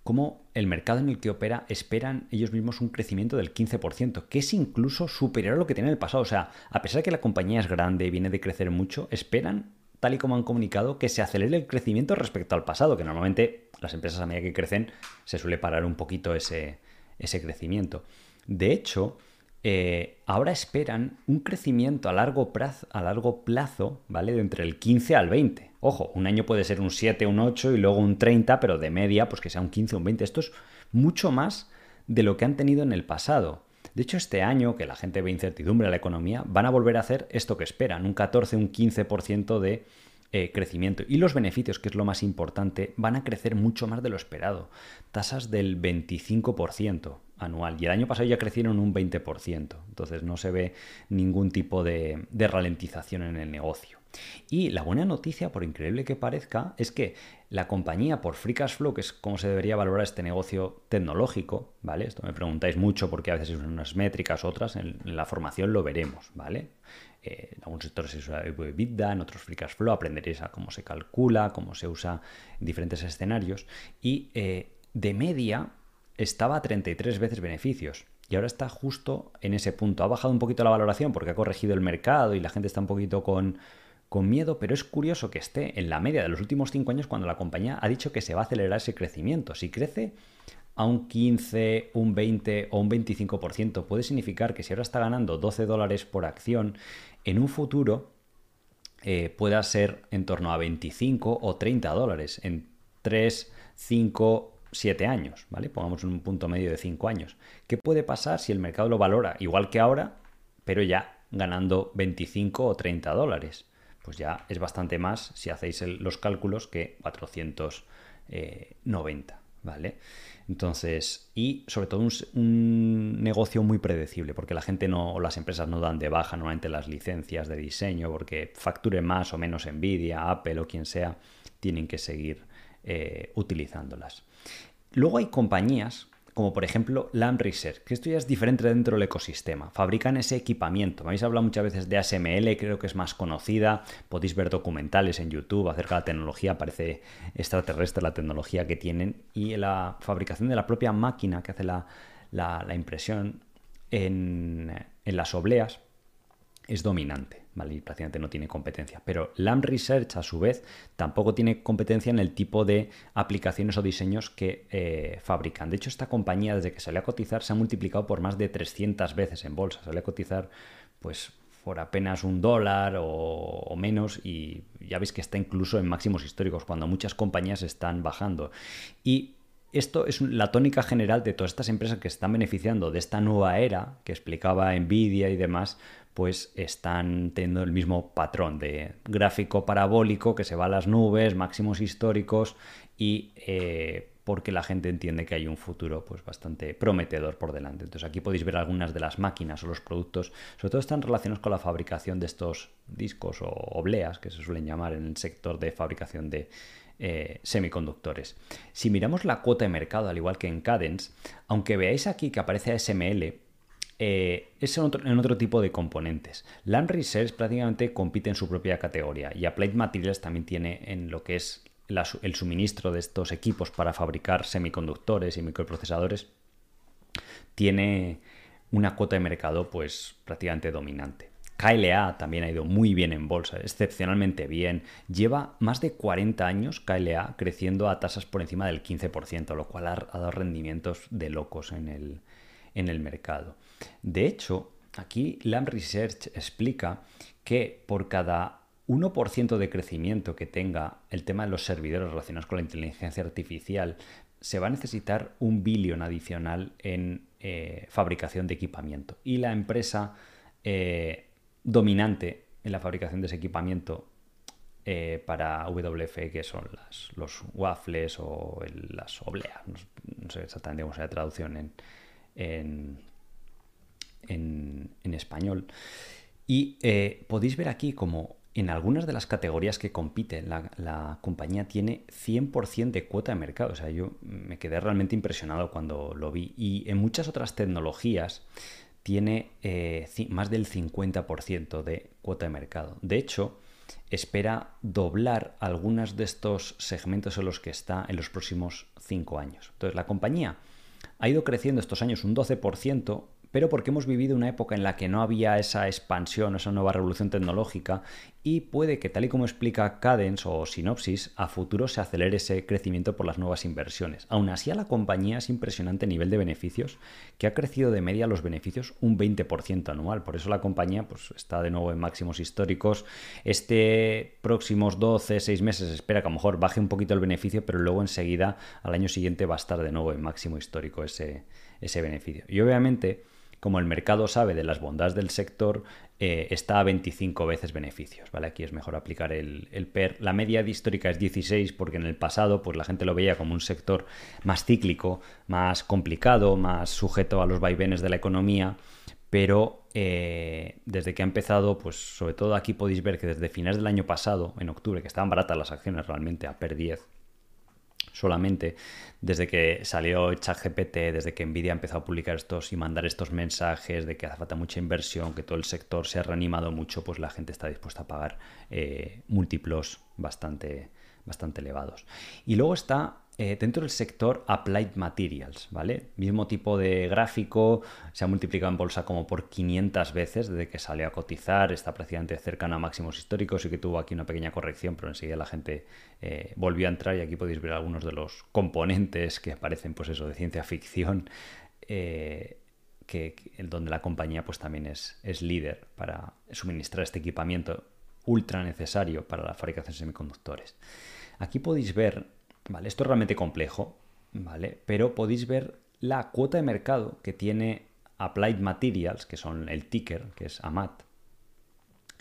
cómo el mercado en el que opera esperan ellos mismos un crecimiento del 15%, que es incluso superior a lo que tiene en el pasado. O sea, a pesar de que la compañía es grande y viene de crecer mucho, esperan, tal y como han comunicado, que se acelere el crecimiento respecto al pasado, que normalmente las empresas a medida que crecen se suele parar un poquito ese, ese crecimiento. De hecho, eh, ahora esperan un crecimiento a largo, plazo, a largo plazo, ¿vale? De entre el 15 al 20. Ojo, un año puede ser un 7, un 8 y luego un 30, pero de media, pues que sea un 15 o un 20. Esto es mucho más de lo que han tenido en el pasado. De hecho, este año, que la gente ve incertidumbre en la economía, van a volver a hacer esto que esperan, un 14, un 15% de eh, crecimiento. Y los beneficios, que es lo más importante, van a crecer mucho más de lo esperado. Tasas del 25% Y el año pasado ya crecieron un 20%. Entonces no se ve ningún tipo de, de ralentización en el negocio. Y la buena noticia, por increíble que parezca, es que la compañía, por Free Cash Flow, que es como se debería valorar este negocio tecnológico, ¿vale? Esto me preguntáis mucho porque a veces son unas métricas, otras, en, la formación lo veremos, ¿vale? Eh, en algunos sectores se usa EBITDA, en otros Free Cash Flow aprenderéis a cómo se calcula, cómo se usa en diferentes escenarios. Y eh, de media estaba a 33 veces beneficios. Y ahora está justo en ese punto. Ha bajado un poquito la valoración porque ha corregido el mercado y la gente está un poquito con, con miedo, pero es curioso que esté en la media de los últimos cinco años cuando la compañía ha dicho que se va a acelerar ese crecimiento. Si crece a un 15, un 20 o un 25%, puede significar que si ahora está ganando 12 dólares por acción, en un futuro eh, pueda ser en torno a 25 o 30 dólares en 3, 5, 7 años, ¿vale? Pongamos un punto medio de 5 años. ¿Qué puede pasar si el mercado lo valora igual que ahora, pero ya ganando 25 o 30 dólares? pues ya es bastante más si hacéis los cálculos que 490, ¿vale? Entonces, y sobre todo un, negocio muy predecible, porque la gente no, o las empresas no dan de baja normalmente las licencias de diseño, porque facture más o menos Nvidia, Apple o quien sea, tienen que seguir eh, utilizándolas. Luego hay compañías como por ejemplo Lam Research, que esto ya es diferente dentro del ecosistema. Fabrican ese equipamiento. Me habéis hablado muchas veces de ASML, creo que es más conocida. Podéis ver documentales en YouTube acerca de la tecnología, parece extraterrestre la tecnología que tienen. Y la fabricación de la propia máquina que hace la, impresión en, en las obleas es dominante. ¿Vale? Y prácticamente no tiene competencia. Pero Lam Research, a su vez, tampoco tiene competencia en el tipo de aplicaciones o diseños que eh, fabrican. De hecho, esta compañía, desde que salió a cotizar, se ha multiplicado por más de 300 veces en bolsa. Salió a cotizar, pues, por apenas un dólar o, menos y ya veis que está incluso en máximos históricos cuando muchas compañías están bajando. Y esto es la tónica general de todas estas empresas que están beneficiando de esta nueva era que explicaba Nvidia y demás, pues están teniendo el mismo patrón de gráfico parabólico que se va a las nubes, máximos históricos y eh, porque la gente entiende que hay un futuro pues bastante prometedor por delante. Entonces aquí podéis ver algunas de las máquinas o los productos, sobre todo están relacionados con la fabricación de estos discos o obleas que se suelen llamar en el sector de fabricación de eh, semiconductores. Si miramos la cuota de mercado, al igual que en Cadence, aunque veáis aquí que aparece SML, eh, es en otro, tipo de componentes. Land Research prácticamente compite en su propia categoría y Applied Materials también tiene en lo que es el suministro de estos equipos para fabricar semiconductores y microprocesadores, tiene una cuota de mercado pues prácticamente dominante. KLA también ha ido muy bien en bolsa, excepcionalmente bien. Lleva más de 40 años KLA creciendo a tasas por encima del 15%, lo cual ha, dado rendimientos de locos en el, en el mercado. De hecho, aquí Lam Research explica que por cada 1% de crecimiento que tenga el tema de los servidores relacionados con la inteligencia artificial, se va a necesitar un billón adicional en eh, fabricación de equipamiento. Y la empresa eh, dominante en la fabricación de ese equipamiento eh, para WF, que son los waffles o las obleas, no, sé exactamente cómo sea la traducción en, en, español. Y eh, podéis ver aquí como en algunas de las categorías que compite la, compañía tiene 100% de cuota de mercado. O sea, yo me quedé realmente impresionado cuando lo vi. Y en muchas otras tecnologías tiene eh, más del 50% de cuota de mercado. De hecho, espera doblar algunos de estos segmentos en los que está en los próximos 5 años. Entonces, la compañía ha ido creciendo estos años un 12%, pero porque hemos vivido una época en la que no había esa expansión, esa nueva revolución tecnológica y puede que tal y como explica Cadence o Synopsis, a futuro se acelere ese crecimiento por las nuevas inversiones. Aún así a la compañía es impresionante nivel de beneficios, que ha crecido de media los beneficios un 20% anual, por eso la compañía pues, está de nuevo en máximos históricos. Este próximos 12, 6 meses espera que a lo mejor baje un poquito el beneficio, pero luego enseguida al año siguiente va a estar de nuevo en máximo histórico ese, ese beneficio. Y obviamente como el mercado sabe de las bondades del sector, eh, está a 25 veces beneficios, ¿vale? Aquí es mejor aplicar el, PER. La media histórica es 16 porque en el pasado pues la gente lo veía como un sector más cíclico, más complicado, más sujeto a los vaivenes de la economía, pero eh, desde que ha empezado, pues sobre todo aquí podéis ver que desde finales del año pasado, en octubre, que estaban baratas las acciones realmente a PER 10, solamente desde que salió ChatGPT, desde que Nvidia empezó a publicar estos y mandar estos mensajes de que hace falta mucha inversión, que todo el sector se ha reanimado mucho, pues la gente está dispuesta a pagar eh, múltiplos bastante, bastante elevados. Y luego está eh, dentro del sector Applied Materials, ¿vale? Mismo tipo de gráfico, se ha multiplicado en bolsa como por 500 veces desde que salió a cotizar, está prácticamente cercano a máximos históricos y que tuvo aquí una pequeña corrección, pero enseguida la gente eh, volvió a entrar y aquí podéis ver algunos de los componentes que parecen, pues eso, de ciencia ficción, eh, que, donde la compañía pues también es, es líder para suministrar este equipamiento ultra necesario para la fabricación de semiconductores. Aquí podéis ver ¿vale? Esto es realmente complejo, ¿vale? Pero podéis ver la cuota de mercado que tiene Applied Materials, que son el ticker, que es AMAT,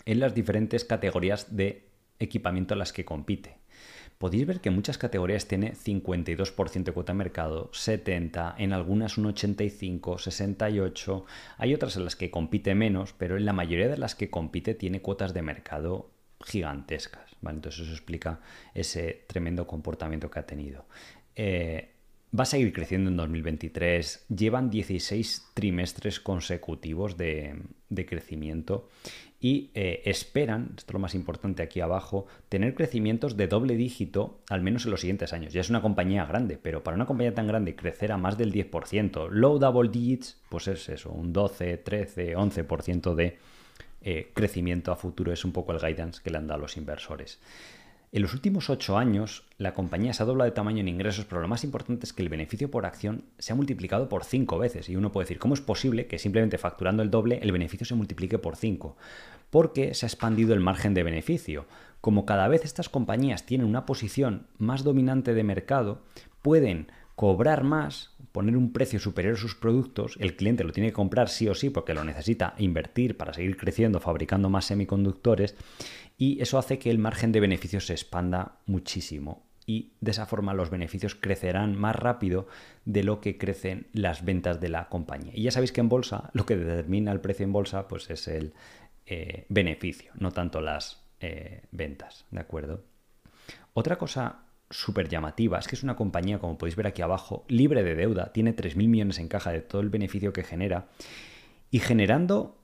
en las diferentes categorías de equipamiento en las que compite. Podéis ver que muchas categorías tiene 52% de cuota de mercado, 70, en algunas un 85, 68. Hay otras en las que compite menos, pero en la mayoría de las que compite tiene cuotas de mercado gigantescas. Entonces eso explica ese tremendo comportamiento que ha tenido. Eh, va a seguir creciendo en 2023. Llevan 16 trimestres consecutivos de, crecimiento y eh, esperan, esto es lo más importante aquí abajo, tener crecimientos de doble dígito al menos en los siguientes años. Ya es una compañía grande, pero para una compañía tan grande crecer a más del 10%, low double digits, pues es eso, un 12, 13, 11% de eh, crecimiento a futuro es un poco el guidance que le han dado los inversores. En los últimos ocho años, la compañía se ha doblado de tamaño en ingresos, pero lo más importante es que el beneficio por acción se ha multiplicado por cinco veces. Y uno puede decir, ¿cómo es posible que simplemente facturando el doble el beneficio se multiplique por cinco? Porque se ha expandido el margen de beneficio. Como cada vez estas compañías tienen una posición más dominante de mercado, pueden cobrar más, poner un precio superior a sus productos, el cliente lo tiene que comprar sí o sí porque lo necesita invertir para seguir creciendo, fabricando más semiconductores, y eso hace que el margen de beneficios se expanda muchísimo. Y de esa forma los beneficios crecerán más rápido de lo que crecen las ventas de la compañía. Y ya sabéis que en bolsa lo que determina el precio en bolsa pues es el eh, beneficio, no tanto las eh, ventas. ¿De acuerdo? Otra cosa súper llamativa es que es una compañía, como podéis ver aquí abajo, libre de deuda, tiene 3.000 millones en caja de todo el beneficio que genera y generando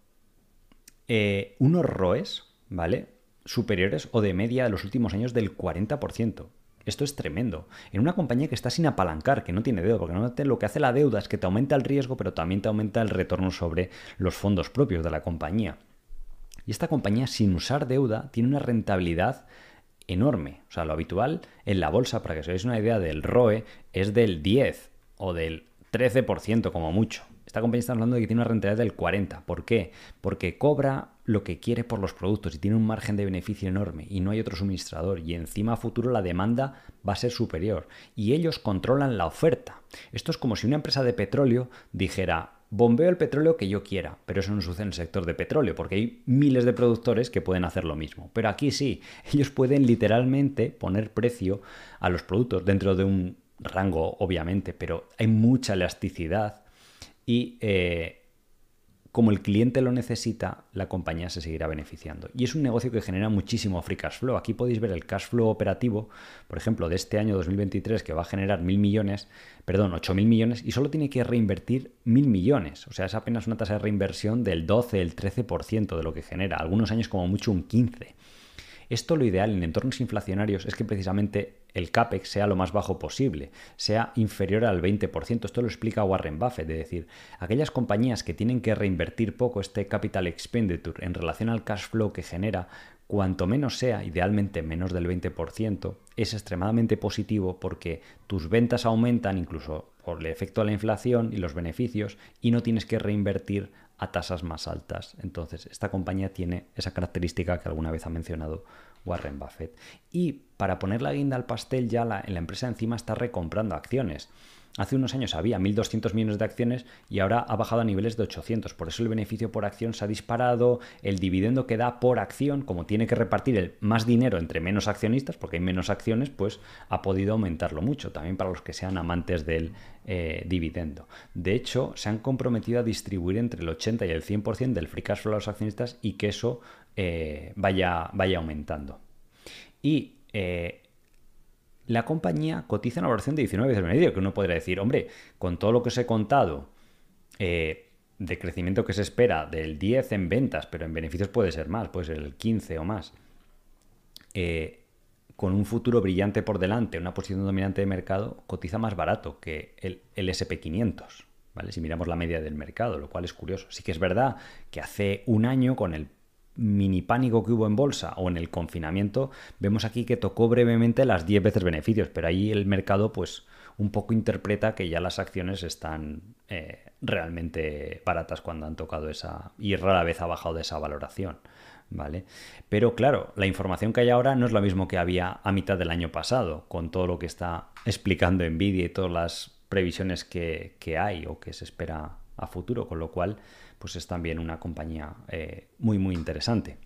eh, unos ROEs, ¿vale? Superiores o de media de los últimos años del 40%. Esto es tremendo. En una compañía que está sin apalancar, que no tiene deuda, porque lo que hace la deuda es que te aumenta el riesgo, pero también te aumenta el retorno sobre los fondos propios de la compañía. Y esta compañía, sin usar deuda, tiene una rentabilidad enorme. O sea, lo habitual en la bolsa, para que os hagáis una idea del ROE, es del 10 o del 13% como mucho. Esta compañía está hablando de que tiene una rentabilidad del 40. ¿Por qué? Porque cobra lo que quiere por los productos y tiene un margen de beneficio enorme y no hay otro suministrador y encima a futuro la demanda va a ser superior y ellos controlan la oferta. Esto es como si una empresa de petróleo dijera, bombeo el petróleo que yo quiera, pero eso no sucede en el sector de petróleo, porque hay miles de productores que pueden hacer lo mismo. Pero aquí sí, ellos pueden literalmente poner precio a los productos dentro de un rango, obviamente, pero hay mucha elasticidad y eh, como el cliente lo necesita, la compañía se seguirá beneficiando. Y es un negocio que genera muchísimo free cash flow. Aquí podéis ver el cash flow operativo, por ejemplo, de este año 2023, que va a generar mil millones, perdón, 8 mil millones, y solo tiene que reinvertir mil millones. O sea, es apenas una tasa de reinversión del 12, el 13% de lo que genera. Algunos años como mucho un 15%. Esto lo ideal en entornos inflacionarios es que precisamente el CAPEX sea lo más bajo posible, sea inferior al 20%. Esto lo explica Warren Buffett, es decir, aquellas compañías que tienen que reinvertir poco este capital expenditure en relación al cash flow que genera, cuanto menos sea, idealmente menos del 20%, es extremadamente positivo porque tus ventas aumentan incluso por el efecto de la inflación y los beneficios y no tienes que reinvertir a tasas más altas. Entonces, esta compañía tiene esa característica que alguna vez ha mencionado Warren Buffett. Y para poner la guinda al pastel, ya la, la empresa encima está recomprando acciones. hace unos años había 1.200 millones de acciones y ahora ha bajado a niveles de 800. Por eso el beneficio por acción se ha disparado, el dividendo que da por acción, como tiene que repartir el más dinero entre menos accionistas, porque hay menos acciones, pues ha podido aumentarlo mucho, también para los que sean amantes del eh, dividendo. De hecho, se han comprometido a distribuir entre el 80 y el 100% del free cash flow a los accionistas y que eso eh, vaya, vaya aumentando. Y eh, la compañía cotiza en una valoración de 19 veces medio, que uno podría decir, hombre, con todo lo que os he contado, eh, de crecimiento que se espera del 10 en ventas, pero en beneficios puede ser más, puede ser el 15 o más, con un futuro brillante por delante, una posición dominante de mercado, cotiza más barato que el, el SP500. ¿Vale? Si miramos la media del mercado, lo cual es curioso. Sí que es verdad que hace un año, con el mini pánico que hubo en bolsa o en el confinamiento, vemos aquí que tocó brevemente las 10 veces beneficios, pero ahí el mercado pues un poco interpreta que ya las acciones están eh, realmente baratas cuando han tocado esa y rara vez ha bajado de esa valoración. ¿Vale? Pero claro, la información que hay ahora no es lo mismo que había a mitad del año pasado, con todo lo que está explicando Nvidia y todas las previsiones que, que hay o que se espera a futuro, con lo cual pues es también una compañía eh, muy, muy interesante.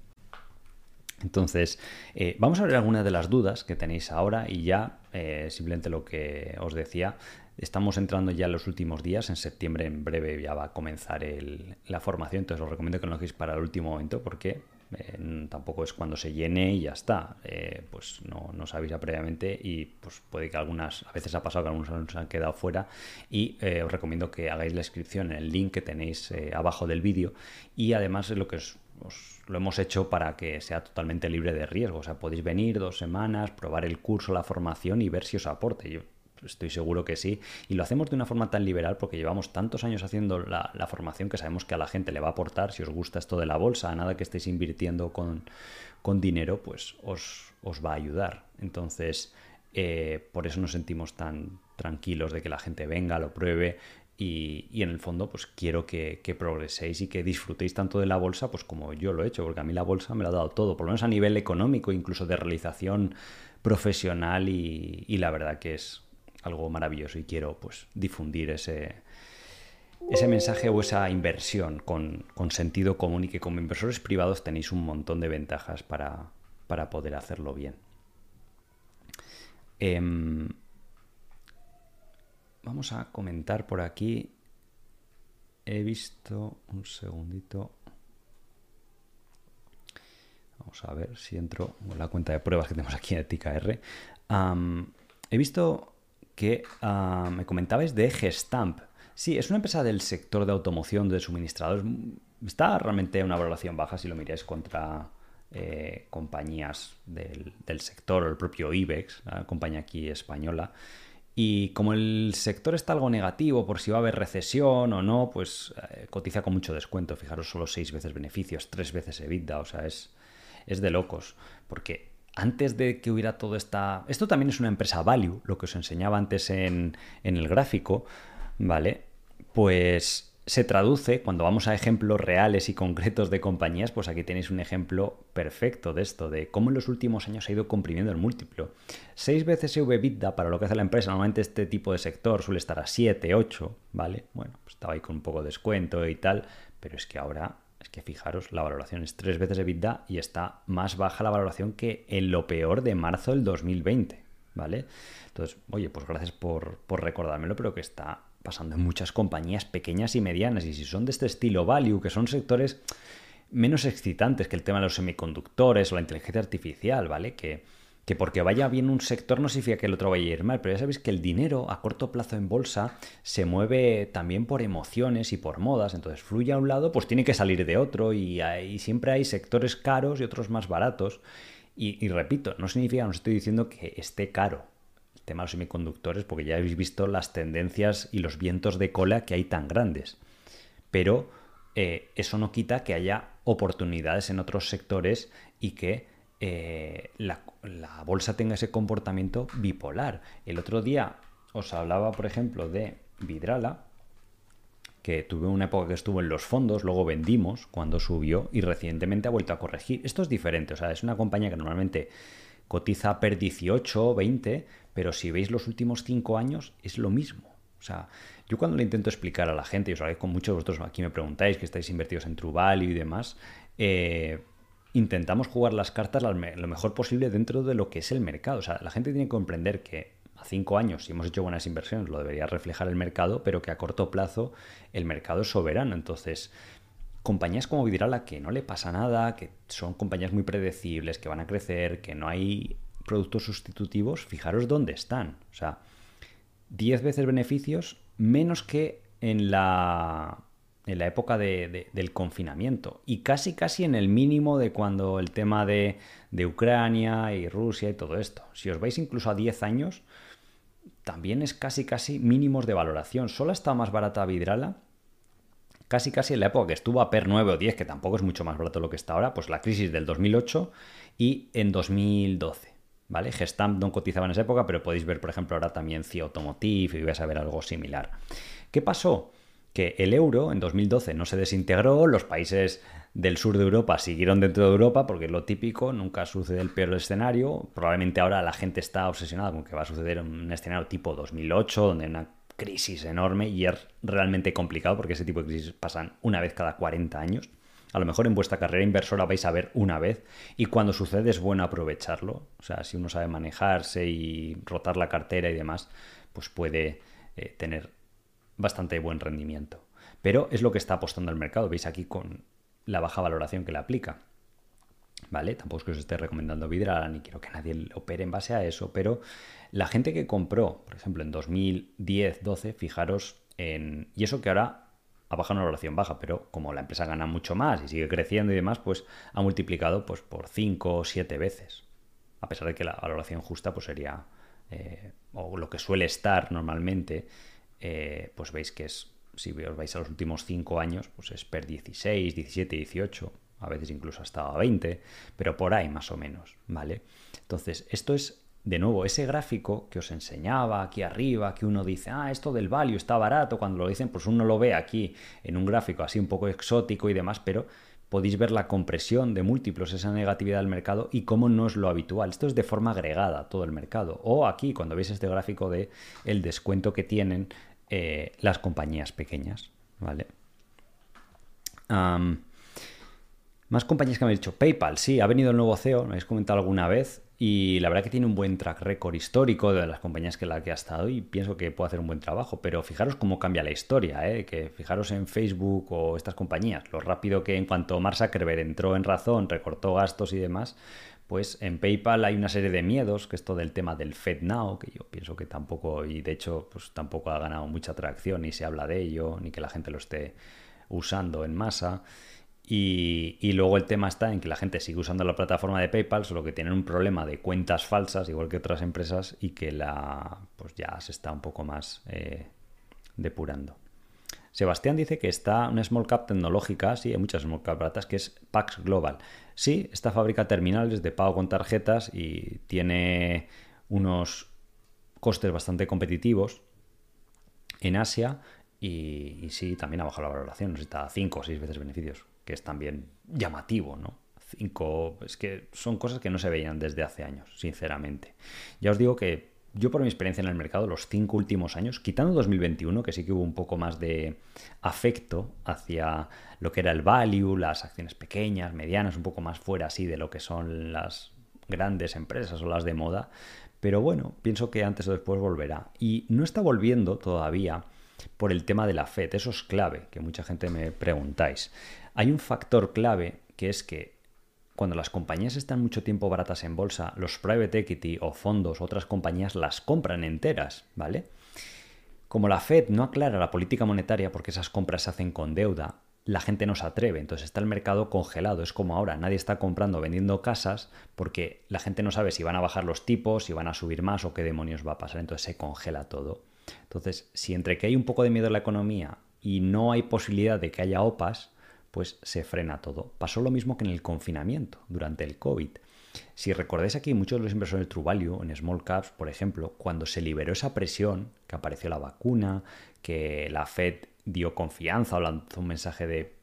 Entonces, eh, vamos a ver algunas de las dudas que tenéis ahora y ya eh, simplemente lo que os decía, estamos entrando ya en los últimos días, en septiembre en breve ya va a comenzar la formación, entonces os recomiendo que lo dejéis para el último momento porque tampoco es cuando se llene y ya está. Eh, pues no, no se avisa previamente y pues puede que algunas, a veces ha pasado que algunos se han quedado fuera y eh, os recomiendo que hagáis la inscripción en el link que tenéis eh, abajo del vídeo y además es lo que os, lo hemos hecho para que sea totalmente libre de riesgo. O sea, podéis venir dos semanas, probar el curso, la formación y ver si os aporte. Yo Estoy seguro que sí. Y lo hacemos de una forma tan liberal porque llevamos tantos años haciendo la, formación que sabemos que a la gente le va a aportar. Si os gusta esto de la bolsa, nada que estéis invirtiendo con, dinero, pues os, va a ayudar. Entonces, eh, por eso nos sentimos tan tranquilos de que la gente venga, lo pruebe. Y, en el fondo, pues quiero que, progreséis y que disfrutéis tanto de la bolsa, pues como yo lo he hecho, porque a mí la bolsa me lo ha dado todo, por lo menos a nivel económico, incluso de realización profesional, y la verdad que es, algo maravilloso y quiero pues difundir ese, ese mensaje o esa inversión con, sentido común y que como inversores privados tenéis un montón de ventajas para, poder hacerlo bien. Em, vamos a comentar por aquí. He visto un segundito. Vamos a ver si entro con la cuenta de pruebas que tenemos aquí en TKR. he visto que ah, me comentabais de Gestamp. Sí, es una empresa del sector de automoción, de suministradores. Está realmente una valoración baja si lo miráis contra eh, compañías del, sector o el propio IBEX, la compañía aquí española. Y como el sector está algo negativo por si va a haber recesión o no, pues eh, cotiza con mucho descuento. Fijaros, solo seis veces beneficios, tres veces EBITDA, o sea, es, es de locos. Porque antes de que hubiera todo esta... Esto también es una empresa value, lo que os enseñaba antes en, el gráfico, ¿vale? Pues se traduce, cuando vamos a ejemplos reales y concretos de compañías, pues aquí tenéis un ejemplo perfecto de esto, de cómo en los últimos años se ha ido comprimiendo el múltiplo. Seis veces EBITDA para lo que hace la empresa, normalmente este tipo de sector suele estar a 7, 8, ¿vale? Bueno, pues estaba ahí con un poco de descuento y tal, pero es que ahora es que fijaros, la valoración es tres veces EBITDA y está más baja la valoración que en lo peor de marzo del 2020, ¿vale? Entonces, oye, pues gracias por, por recordármelo, pero que está pasando en muchas compañías pequeñas y medianas. Y si son de este estilo value, que son sectores menos excitantes que el tema de los semiconductores o la inteligencia artificial, ¿vale? Que, que porque vaya bien un sector no significa que el otro vaya a ir mal, pero ya sabéis que el dinero a corto plazo en bolsa se mueve también por emociones y por modas, entonces fluye a un lado, pues tiene que salir de otro y, siempre hay sectores caros y otros más baratos. Y, repito, no significa, no estoy diciendo que esté caro el tema de los semiconductores, porque ya habéis visto las tendencias y los vientos de cola que hay tan grandes. Pero eh, eso no quita que haya oportunidades en otros sectores y que eh, la, bolsa tenga ese comportamiento bipolar. El otro día os hablaba, por ejemplo, de Vidrala, que tuve una época que estuvo en los fondos, luego vendimos cuando subió y recientemente ha vuelto a corregir. Esto es diferente, o sea, es una compañía que normalmente cotiza per 18, 20, pero si veis los últimos 5 años es lo mismo. O sea, yo cuando le intento explicar a la gente, y os agradezco mucho vosotros aquí me preguntáis que estáis invertidos en True Value y demás, eh, intentamos jugar las cartas lo mejor posible dentro de lo que es el mercado. O sea, la gente tiene que comprender que a cinco años, si hemos hecho buenas inversiones, lo debería reflejar el mercado, pero que a corto plazo el mercado es soberano. Entonces, compañías como Vidrala, que no le pasa nada, que son compañías muy predecibles, que van a crecer, que no hay productos sustitutivos, fijaros dónde están. O sea, 10 veces beneficios menos que en la en la época del confinamiento y casi casi en el mínimo de cuando el tema de, Ucrania y Rusia y todo esto. Si os vais incluso a 10 años, también es casi casi mínimos de valoración. Solo está más barata Vidrala. Casi casi en la época que estuvo a PER 9 o 10, que tampoco es mucho más barato lo que está ahora, pues la crisis del 2008 y en 2012. ¿Vale? Gestamp no cotizaba en esa época, pero podéis ver, por ejemplo, ahora también CIA Automotive y vais a ver algo similar. ¿Qué pasó? Que el euro en 2012 no se desintegró, los países del sur de Europa siguieron dentro de Europa, porque es lo típico, nunca sucede el peor escenario. Probablemente ahora la gente está obsesionada con que va a suceder un escenario tipo 2008, donde hay una crisis enorme y es realmente complicado porque ese tipo de crisis pasan una vez cada 40 años. A lo mejor en vuestra carrera inversora vais a ver una vez y cuando sucede es bueno aprovecharlo. O sea, si uno sabe manejarse y rotar la cartera y demás, pues puede eh, tener bastante buen rendimiento. Pero es lo que está apostando el mercado. Veis aquí con la baja valoración que le aplica. ¿Vale? Tampoco es que os esté recomendando Vidra, ni quiero que nadie opere en base a eso, pero la gente que compró, por ejemplo, en 2010, 12, fijaros en... Y eso que ahora ha bajado una valoración baja, pero como la empresa gana mucho más y sigue creciendo y demás, pues ha multiplicado pues, por 5 o 7 veces. A pesar de que la valoración justa pues sería, eh, o lo que suele estar normalmente, eh, pues veis que es, si os vais a los últimos 5 años, pues es per 16, 17, 18, a veces incluso hasta 20, pero por ahí más o menos, ¿vale? Entonces, esto es, de nuevo, ese gráfico que os enseñaba aquí arriba, que uno dice, ah, esto del value está barato, cuando lo dicen, pues uno lo ve aquí en un gráfico así un poco exótico y demás, pero podéis ver la compresión de múltiplos, esa negatividad del mercado y cómo no es lo habitual. Esto es de forma agregada todo el mercado. O aquí, cuando veis este gráfico de el descuento que tienen eh, las compañías pequeñas, ¿vale? más compañías que me han dicho, PayPal, sí, ha venido el nuevo CEO, lo habéis comentado alguna vez, y la verdad que tiene un buen track record histórico de las compañías que la que ha estado y pienso que puede hacer un buen trabajo, pero fijaros cómo cambia la historia, ¿eh? que fijaros en Facebook o estas compañías, lo rápido que en cuanto Mark Zuckerberg entró en razón, recortó gastos y demás, pues en PayPal hay una serie de miedos, que es todo el tema del FedNow, que yo pienso que tampoco, y de hecho, pues tampoco ha ganado mucha atracción, ni se habla de ello, ni que la gente lo esté usando en masa. Y, luego el tema está en que la gente sigue usando la plataforma de PayPal, solo que tienen un problema de cuentas falsas, igual que otras empresas, y que la pues ya se está un poco más eh, depurando. Sebastián dice que está una small cap tecnológica, sí, hay muchas small cap baratas, que es Pax Global. Sí, esta fábrica terminales de pago con tarjetas y tiene unos costes bastante competitivos en Asia y, sí, también ha bajado la valoración, nos está a 5 o 6 veces beneficios, que es también llamativo, ¿no? 5, es que son cosas que no se veían desde hace años, sinceramente. Ya os digo que yo por mi experiencia en el mercado, los cinco últimos años, quitando 2021, que sí que hubo un poco más de afecto hacia lo que era el value, las acciones pequeñas, medianas, un poco más fuera así de lo que son las grandes empresas o las de moda, pero bueno, pienso que antes o después volverá. Y no está volviendo todavía por el tema de la FED, eso es clave, que mucha gente me preguntáis. Hay un factor clave que es que cuando las compañías están mucho tiempo baratas en bolsa, los private equity o fondos, otras compañías las compran enteras, ¿vale? Como la Fed no aclara la política monetaria porque esas compras se hacen con deuda, la gente no se atreve, entonces está el mercado congelado, es como ahora, nadie está comprando, vendiendo casas porque la gente no sabe si van a bajar los tipos, si van a subir más o qué demonios va a pasar, entonces se congela todo. Entonces, si entre que hay un poco de miedo a la economía y no hay posibilidad de que haya OPAs, pues se frena todo. Pasó lo mismo que en el confinamiento, durante el COVID. Si recordáis aquí, muchos de los inversores de True Value, en Small Caps, por ejemplo, cuando se liberó esa presión, que apareció la vacuna, que la Fed dio confianza o lanzó un mensaje de,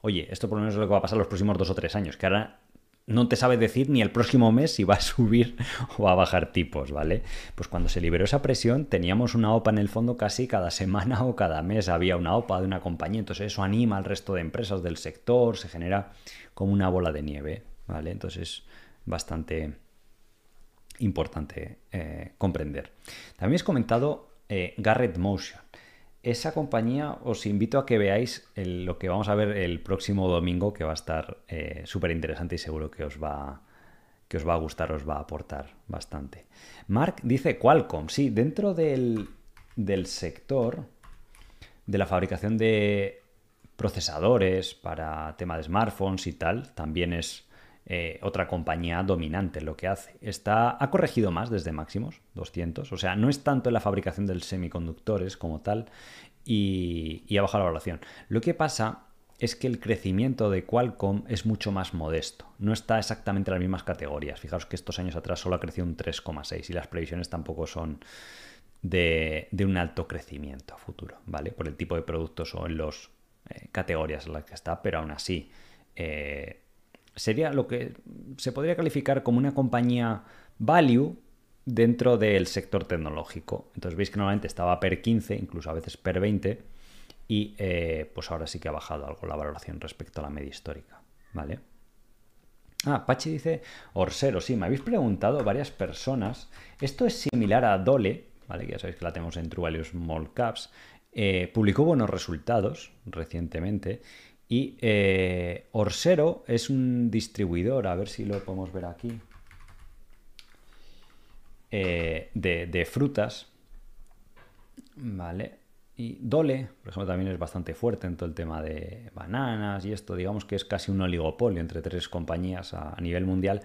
oye, esto por lo menos es lo que va a pasar los próximos dos o tres años, que ahora no te sabe decir ni el próximo mes si va a subir o va a bajar tipos, ¿vale? Pues cuando se liberó esa presión teníamos una OPA en el fondo casi cada semana o cada mes había una OPA de una compañía, entonces eso anima al resto de empresas del sector, se genera como una bola de nieve, ¿vale? Entonces bastante importante eh, comprender. También has comentado eh, Garrett Motion esa compañía os invito a que veáis lo que vamos a ver el próximo domingo, que va a estar eh, súper interesante y seguro que os va, que os va a gustar, os va a aportar bastante. Mark dice Qualcomm, sí, dentro del, sector de la fabricación de procesadores para tema de smartphones y tal, también es eh, otra compañía dominante lo que hace. Está, ha corregido más desde máximos, 200. O sea, no es tanto en la fabricación de semiconductores como tal y, ha bajado la valoración. Lo que pasa es que el crecimiento de Qualcomm es mucho más modesto. No está exactamente en las mismas categorías. Fijaos que estos años atrás solo ha crecido un 3,6 y las previsiones tampoco son de, un alto crecimiento a futuro, ¿vale? Por el tipo de productos o en las eh, categorías en las que está, pero aún así eh, sería lo que se podría calificar como una compañía value dentro del sector tecnológico. Entonces veis que normalmente estaba per 15, incluso a veces per 20, y eh, pues ahora sí que ha bajado algo la valoración respecto a la media histórica. ¿Vale? Ah, Pachi dice Orsero, sí, me habéis preguntado varias personas. Esto es similar a Dole, ¿vale? Ya sabéis que la tenemos en True Value Small Caps. Eh, publicó buenos resultados recientemente y eh, Orsero es un distribuidor, a ver si lo podemos ver aquí, eh, de, frutas. Vale. Y Dole, por ejemplo, también es bastante fuerte en todo el tema de bananas y esto, digamos que es casi un oligopolio entre tres compañías a, nivel mundial.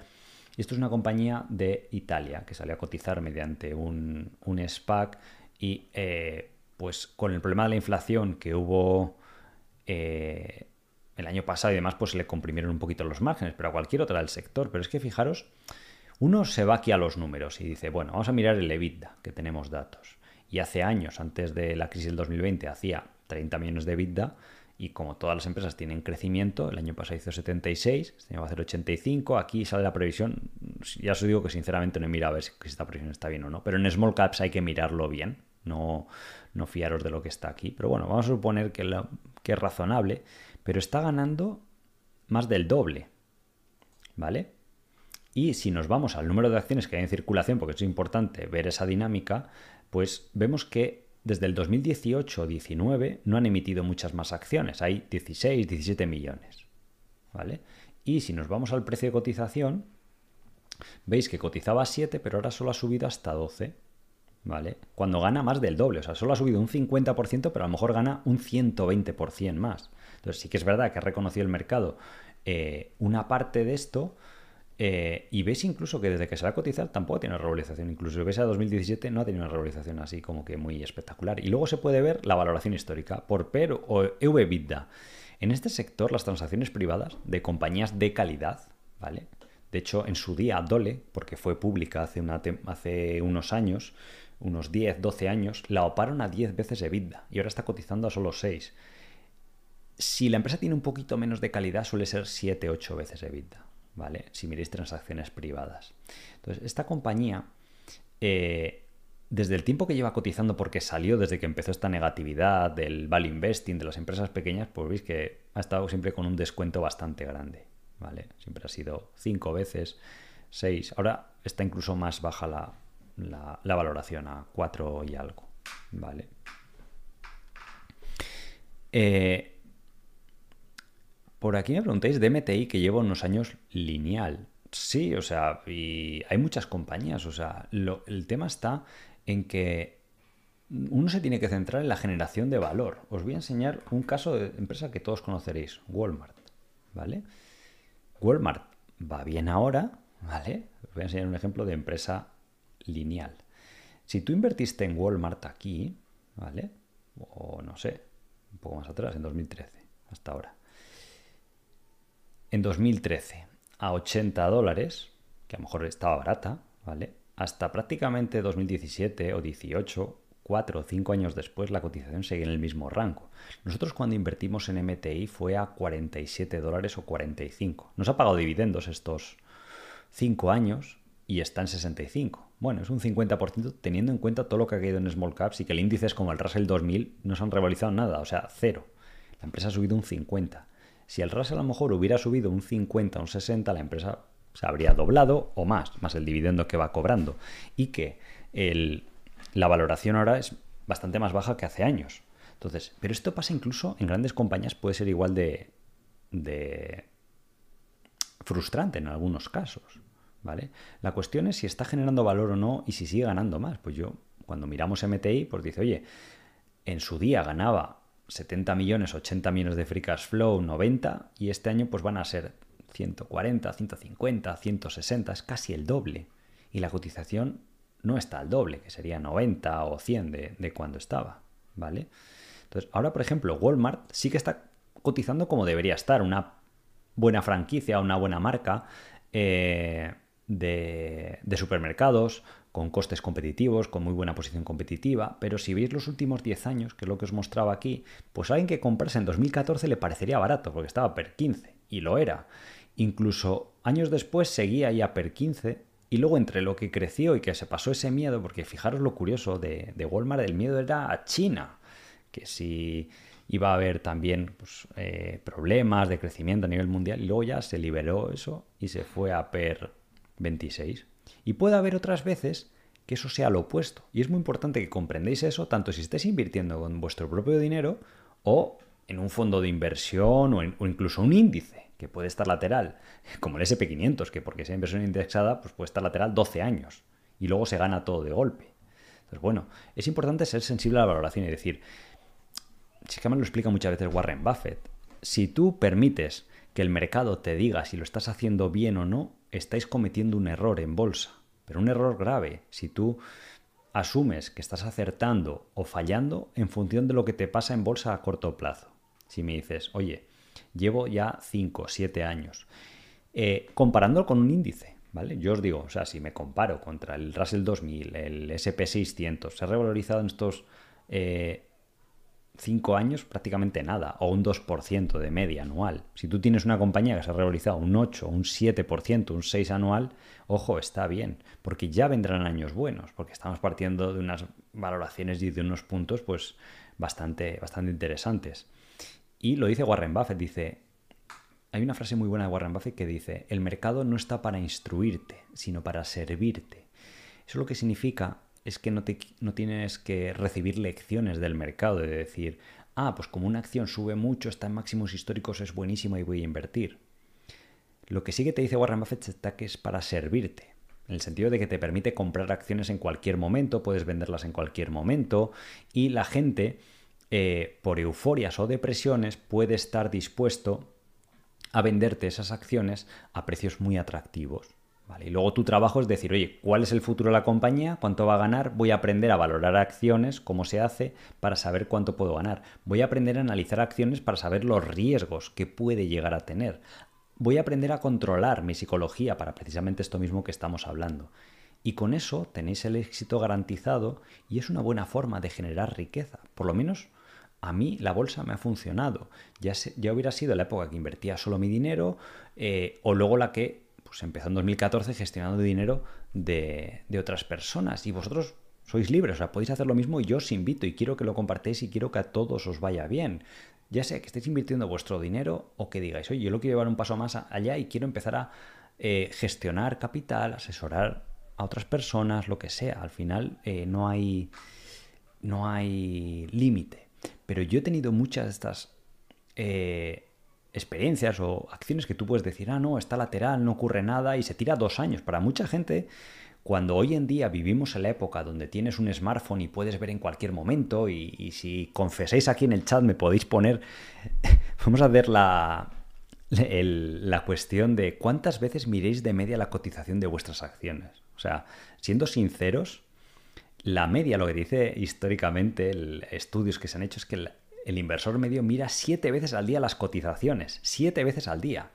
Y esto es una compañía de Italia que salió a cotizar mediante un, SPAC y eh, pues con el problema de la inflación que hubo el año pasado y demás, pues se le comprimieron un poquito los márgenes, pero a cualquier otra del sector. Pero es que fijaros, uno se va aquí a los números y dice, bueno, vamos a mirar el EBITDA, que tenemos datos. Y hace años, antes de la crisis del 2020, hacía 30 millones de EBITDA y como todas las empresas tienen crecimiento, el año pasado hizo 76, este año va a hacer 85, aquí sale la previsión, ya os digo que sinceramente no he mirado a ver si esta previsión está bien o no, pero en small caps hay que mirarlo bien, no, no fiaros de lo que está aquí, pero bueno, vamos a suponer que, que es razonable pero está ganando más del doble. ¿Vale? Y si nos vamos al número de acciones que hay en circulación, porque es importante ver esa dinámica, pues vemos que desde el 2018-19 no han emitido muchas más acciones, hay 16, 17 millones. ¿Vale? Y si nos vamos al precio de cotización, veis que cotizaba 7, pero ahora solo ha subido hasta 12. ¿Vale? Cuando gana más del doble, o sea, solo ha subido un 50%, pero a lo mejor gana un 120% más. Entonces sí que es verdad que ha reconocido el mercado eh, una parte de esto eh, y ves incluso que desde que se va a cotizar tampoco tiene una revalorización. Incluso si ves a 2017 no ha tenido una revalorización así como que muy espectacular. Y luego se puede ver la valoración histórica por PER o EV-EBITDA. En este sector las transacciones privadas de compañías de calidad, ¿vale? De hecho, en su día Dole, porque fue pública hace unos años, unos 10, 12 años, la oparon a 10 veces EBITDA y ahora está cotizando a solo 6. Si la empresa tiene un poquito menos de calidad, suele ser 7-8 veces EBITDA, ¿vale? Si miréis transacciones privadas. Entonces, esta compañía, eh, desde el tiempo que lleva cotizando, porque salió desde que empezó esta negatividad del value investing de las empresas pequeñas, pues veis que ha estado siempre con un descuento bastante grande, ¿vale? Siempre ha sido 5 veces, 6. Ahora está incluso más baja la, la valoración a 4 y algo, ¿vale? Eh, por aquí me preguntáis de MTI que llevo unos años lineal. Sí, o sea, y hay muchas compañías, o sea, el tema está en que uno se tiene que centrar en la generación de valor. Os voy a enseñar un caso de empresa que todos conoceréis, Walmart, ¿vale? Walmart va bien ahora, ¿vale? Os voy a enseñar un ejemplo de empresa lineal. Si tú invertiste en Walmart aquí, ¿vale? O no sé, un poco más atrás, en 2013, hasta ahora en 2013 a 80 dólares, que a lo mejor estaba barata, ¿vale? Hasta prácticamente 2017 o 18, cuatro o cinco años después la cotización sigue en el mismo rango. Nosotros cuando invertimos en MTI fue a 47 dólares o 45. Nos ha pagado dividendos estos cinco años y está en 65. Bueno, es un 50% teniendo en cuenta todo lo que ha caído en small caps y que el índice es como el Russell 2000 no se han revalorizado nada, o sea, cero. La empresa ha subido un 50. Si el Russell a lo mejor hubiera subido un 50 o un 60, la empresa se habría doblado o más, más el dividendo que va cobrando. Y que la valoración ahora es bastante más baja que hace años. Entonces, pero esto pasa incluso en grandes compañías, puede ser igual de, de frustrante en algunos casos. ¿Vale? La cuestión es si está generando valor o no y si sigue ganando más. Pues yo, cuando miramos MTI, pues dice, oye, en su día ganaba 70 millones, 80 millones de free cash flow, 90, y este año pues van a ser 140, 150, 160, es casi el doble. Y la cotización no está al doble, que sería 90 o 100 de, cuando estaba, ¿vale? Entonces, ahora, por ejemplo, Walmart sí que está cotizando como debería estar, una buena franquicia, una buena marca eh, de, de supermercados, con costes competitivos, con muy buena posición competitiva, pero si veis los últimos 10 años, que es lo que os mostraba aquí, pues alguien que comprase en 2014 le parecería barato, porque estaba per 15, y lo era. Incluso años después seguía ya per 15 y luego entre lo que creció y que se pasó ese miedo, porque fijaros lo curioso de, Walmart, el miedo era a China, que si iba a haber también pues, eh, problemas de crecimiento a nivel mundial y luego ya se liberó eso y se fue a per 26. Y puede haber otras veces que eso sea lo opuesto. Y es muy importante que comprendáis eso, tanto si estáis invirtiendo con vuestro propio dinero o en un fondo de inversión o, o incluso un índice que puede estar lateral, como el SP500, que porque sea inversión indexada, pues puede estar lateral 12 años y luego se gana todo de golpe. Entonces, bueno, es importante ser sensible a la valoración y decir, si que me lo explica muchas veces Warren Buffett, si tú permites que el mercado te diga si lo estás haciendo bien o no, estáis cometiendo un error en bolsa, pero un error grave. Si tú asumes que estás acertando o fallando en función de lo que te pasa en bolsa a corto plazo. Si me dices, oye, Llevo ya 5, 7 años. Eh, comparándolo con un índice, ¿vale? Yo os digo, o sea, si me comparo contra el Russell 2000, el SP600, se ha revalorizado en estos 5 eh, años prácticamente nada, o un 2% de media anual. Si tú tienes una compañía que se ha revalorizado un 8, un 7%, un 6 anual, ojo, está bien, porque ya vendrán años buenos, porque estamos partiendo de unas valoraciones y de unos puntos pues bastante, bastante interesantes. Y lo dice Warren Buffett, dice, hay una frase muy buena de Warren Buffett que dice, el mercado no está para instruirte, sino para servirte. Eso lo que significa es que no, te, no tienes que recibir lecciones del mercado, de decir, ah, pues como una acción sube mucho, está en máximos históricos, es buenísima y voy a invertir. Lo que sí que te dice Warren Buffett es que es para servirte, en el sentido de que te permite comprar acciones en cualquier momento, puedes venderlas en cualquier momento y la gente eh, por euforias o depresiones, puede estar dispuesto a venderte esas acciones a precios muy atractivos. Y luego tu trabajo es decir, oye, ¿cuál es el futuro de la compañía? ¿Cuánto va a ganar? Voy a aprender a valorar acciones, cómo se hace, para saber cuánto puedo ganar. Voy a aprender a analizar acciones para saber los riesgos que puede llegar a tener. Voy a aprender a controlar mi psicología para precisamente esto mismo que estamos hablando. Y con eso tenéis el éxito garantizado y es una buena forma de generar riqueza. Por lo menos a mí la bolsa me ha funcionado. Ya, ya hubiera sido la época que invertía solo mi dinero eh, o luego la que pues, empezó en 2014 gestionando dinero de, otras personas. Y vosotros sois libres, o sea, podéis hacer lo mismo y yo os invito y quiero que lo compartéis y quiero que a todos os vaya bien. Ya sea que estéis invirtiendo vuestro dinero o que digáis, oye, yo lo quiero llevar un paso más allá y quiero empezar a eh, gestionar capital, asesorar a otras personas, lo que sea. Al final eh, no hay, no hay límite. Pero yo he tenido muchas de estas eh, experiencias o acciones que tú puedes decir, ah, no, está lateral, no ocurre nada y se tira dos años. Para mucha gente, cuando hoy en día vivimos en la época donde tienes un smartphone y puedes ver en cualquier momento, y, si confesáis aquí en el chat me podéis poner, vamos a ver la, la cuestión de cuántas veces miréis de media la cotización de vuestras acciones. O sea, siendo sinceros, la media, lo que dice históricamente, el, estudios que se han hecho, es que el, inversor medio mira siete veces al día las cotizaciones, siete veces al día.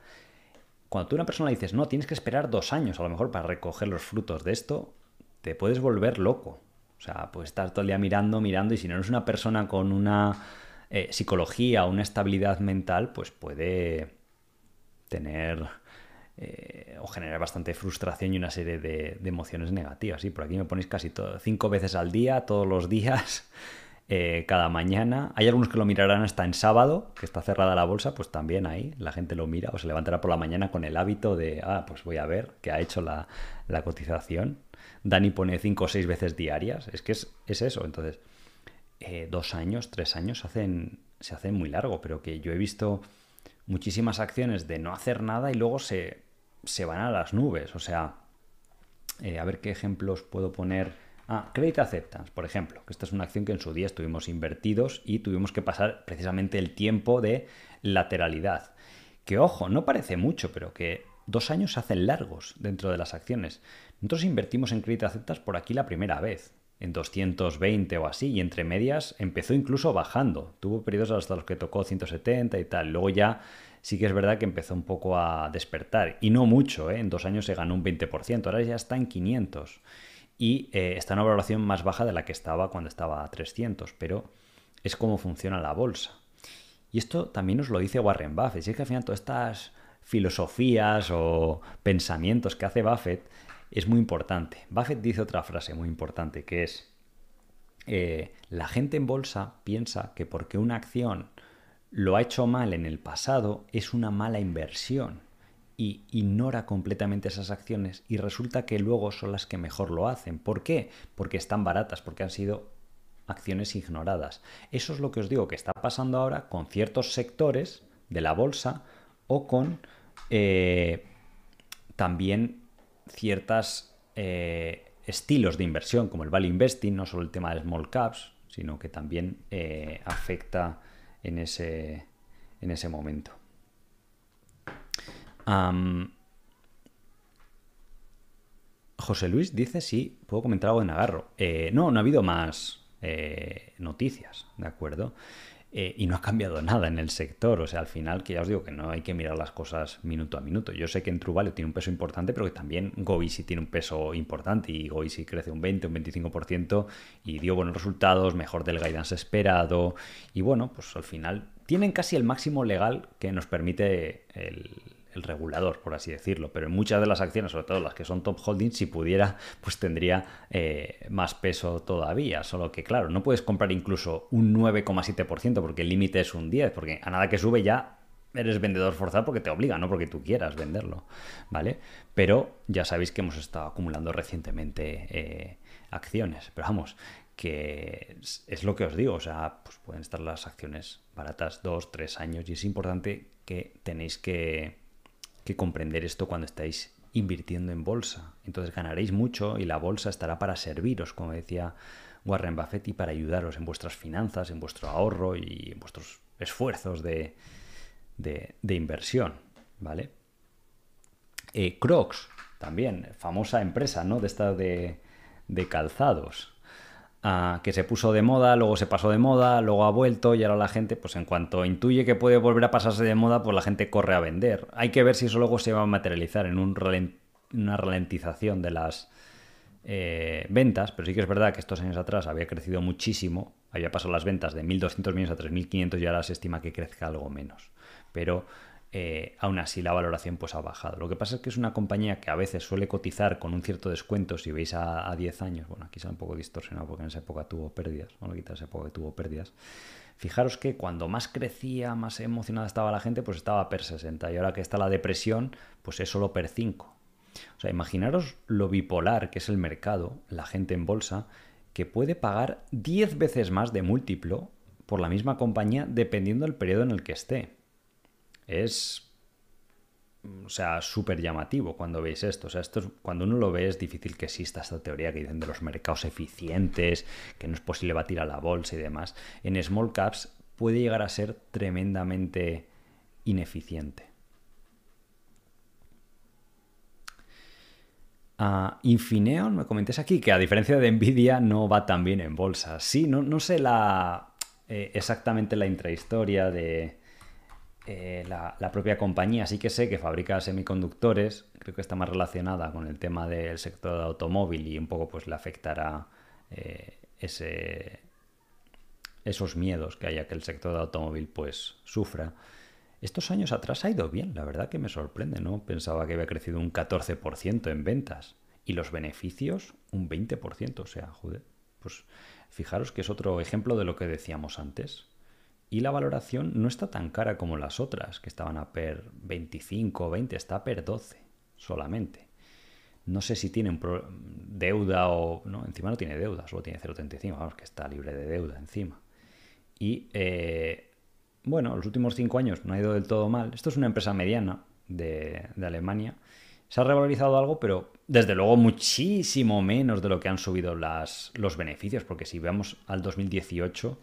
Cuando tú a una persona le dices, no, tienes que esperar dos años a lo mejor para recoger los frutos de esto, te puedes volver loco. O sea, pues estar todo el día mirando, mirando, y si no eres una persona con una eh, psicología, una estabilidad mental, pues puede tener eh, o generar bastante frustración y una serie de, emociones negativas. Y por aquí me ponéis casi todo, cinco veces al día, todos los días. Eh, cada mañana. Hay algunos que lo mirarán hasta en sábado, que está cerrada la bolsa, pues también ahí la gente lo mira o se levantará por la mañana con el hábito de, ah, pues voy a ver qué ha hecho la, cotización. Dani pone cinco o seis veces diarias, es que es, eso. Entonces, eh, dos años, tres años hacen, se hacen muy largo, pero que yo he visto muchísimas acciones de no hacer nada y luego se, se van a las nubes. O sea, eh, a ver qué ejemplos puedo poner Ah, Credit Acceptance, por ejemplo, que esta es una acción que en su día estuvimos invertidos y tuvimos que pasar precisamente el tiempo de lateralidad. Que ojo, no parece mucho, pero que dos años se hacen largos dentro de las acciones. Nosotros invertimos en Credit Acceptance por aquí la primera vez, en 220 o así, y entre medias empezó incluso bajando. Tuvo periodos hasta los que tocó 170 y tal. Luego ya sí que es verdad que empezó un poco a despertar. Y no mucho, ¿eh? en dos años se ganó un 20%, ahora ya está en 500 y eh, está en una valoración más baja de la que estaba cuando estaba a 300, pero es como funciona la bolsa. Y esto también nos lo dice Warren Buffett. Si es que al final todas estas filosofías o pensamientos que hace Buffett es muy importante. Buffett dice otra frase muy importante que es, eh, la gente en bolsa piensa que porque una acción lo ha hecho mal en el pasado es una mala inversión y ignora completamente esas acciones y resulta que luego son las que mejor lo hacen. ¿Por qué? Porque están baratas, porque han sido acciones ignoradas. Eso es lo que os digo que está pasando ahora con ciertos sectores de la bolsa o con eh, también ciertos eh, estilos de inversión como el value investing, no solo el tema de small caps, sino que también eh, afecta en ese, en ese momento. José Luis dice si puedo comentar algo de Nagarro. Eh, no, no ha habido más eh, noticias, ¿de acuerdo? Eh, y no ha cambiado nada en el sector. O sea, al final, que ya os digo que no hay que mirar las cosas minuto a minuto. Yo sé que en True tiene un peso importante, pero que también Goisi tiene un peso importante. Y Goisi crece un 20, un 25% y dio buenos resultados, mejor del guidance esperado. Y bueno, pues al final tienen casi el máximo legal que nos permite el, el regulador, por así decirlo. Pero en muchas de las acciones, sobre todo las que son top holding, si pudiera, pues tendría eh, más peso todavía. Solo que, claro, no puedes comprar incluso un 9,7% porque el límite es un 10%, porque a nada que sube ya eres vendedor forzado porque te obliga, no porque tú quieras venderlo, ¿vale? Pero ya sabéis que hemos estado acumulando recientemente eh, acciones, pero vamos, que es, lo que os digo, o sea, pues pueden estar las acciones baratas dos, tres años y es importante que tenéis que, que comprender esto cuando estáis invirtiendo en bolsa. Entonces ganaréis mucho y la bolsa estará para serviros, como decía Warren Buffett, y para ayudaros en vuestras finanzas, en vuestro ahorro y en vuestros esfuerzos de, inversión. ¿Vale? Eh, Crocs, también, famosa empresa, ¿no? De esta de, de calzados que se puso de moda, luego se pasó de moda, luego ha vuelto y ahora la gente, pues en cuanto intuye que puede volver a pasarse de moda, pues la gente corre a vender. Hay que ver si eso luego se va a materializar en un una ralentización de las eh, ventas, pero sí que es verdad que estos años atrás había crecido muchísimo, había pasado las ventas de 1.200 millones a 3.500 y ahora se estima que crezca algo menos. Pero eh, aún así la valoración pues ha bajado. Lo que pasa es que es una compañía que a veces suele cotizar con un cierto descuento, si veis a, 10 años, bueno, aquí está un poco distorsionado porque en esa época tuvo pérdidas, bueno, quizás esa época tuvo pérdidas. Fijaros que cuando más crecía, más emocionada estaba la gente, pues estaba per 60 y ahora que está la depresión, pues es solo per 5. O sea, imaginaros lo bipolar que es el mercado, la gente en bolsa, que puede pagar 10 veces más de múltiplo por la misma compañía dependiendo del periodo en el que esté es o sea, súper llamativo cuando veis esto. O sea, esto cuando uno lo ve es difícil que exista esta teoría que dicen de los mercados eficientes, que no es posible batir a la bolsa y demás. En small caps puede llegar a ser tremendamente ineficiente. Uh, Infineon, me comentéis aquí que a diferencia de Nvidia no va tan bien en bolsa. Sí, no, no sé la, eh, exactamente la intrahistoria de, eh, la, propia compañía. Sí que sé que fabrica semiconductores, creo que está más relacionada con el tema del sector automóvil y un poco pues le afectará eh, ese, esos miedos que haya que el sector de automóvil pues sufra. Estos años atrás ha ido bien, la verdad que me sorprende, ¿no? Pensaba que había crecido un 14% en ventas y los beneficios un 20%, o sea, joder, pues fijaros que es otro ejemplo de lo que decíamos antes. Y la valoración no está tan cara como las otras, que estaban a per 25 o 20, está a per 12 solamente. No sé si tienen deuda o... No, encima no tiene deuda, solo tiene 0,35, vamos, que está libre de deuda encima. Y eh, bueno, los últimos cinco años no ha ido del todo mal. Esto es una empresa mediana de, Alemania. Se ha revalorizado algo, pero desde luego muchísimo menos de lo que han subido las, los beneficios, porque si vemos al 2018,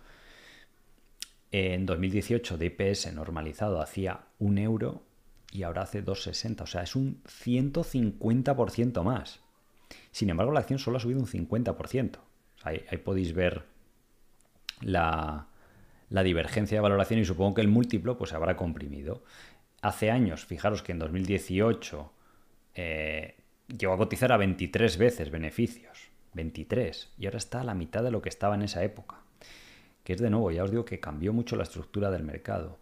en 2018 DPS normalizado hacía un euro y ahora hace 2,60, o sea, es un 150% más. Sin embargo, la acción solo ha subido un 50%. ahí podéis ver la, la divergencia de valoración y supongo que el múltiplo pues se habrá comprimido. Hace años, fijaros que en 2018 eh, llegó a cotizar a 23 veces beneficios. 23. Y ahora está a la mitad de lo que estaba en esa época. Que es de nuevo, ya os digo que cambió mucho la estructura del mercado.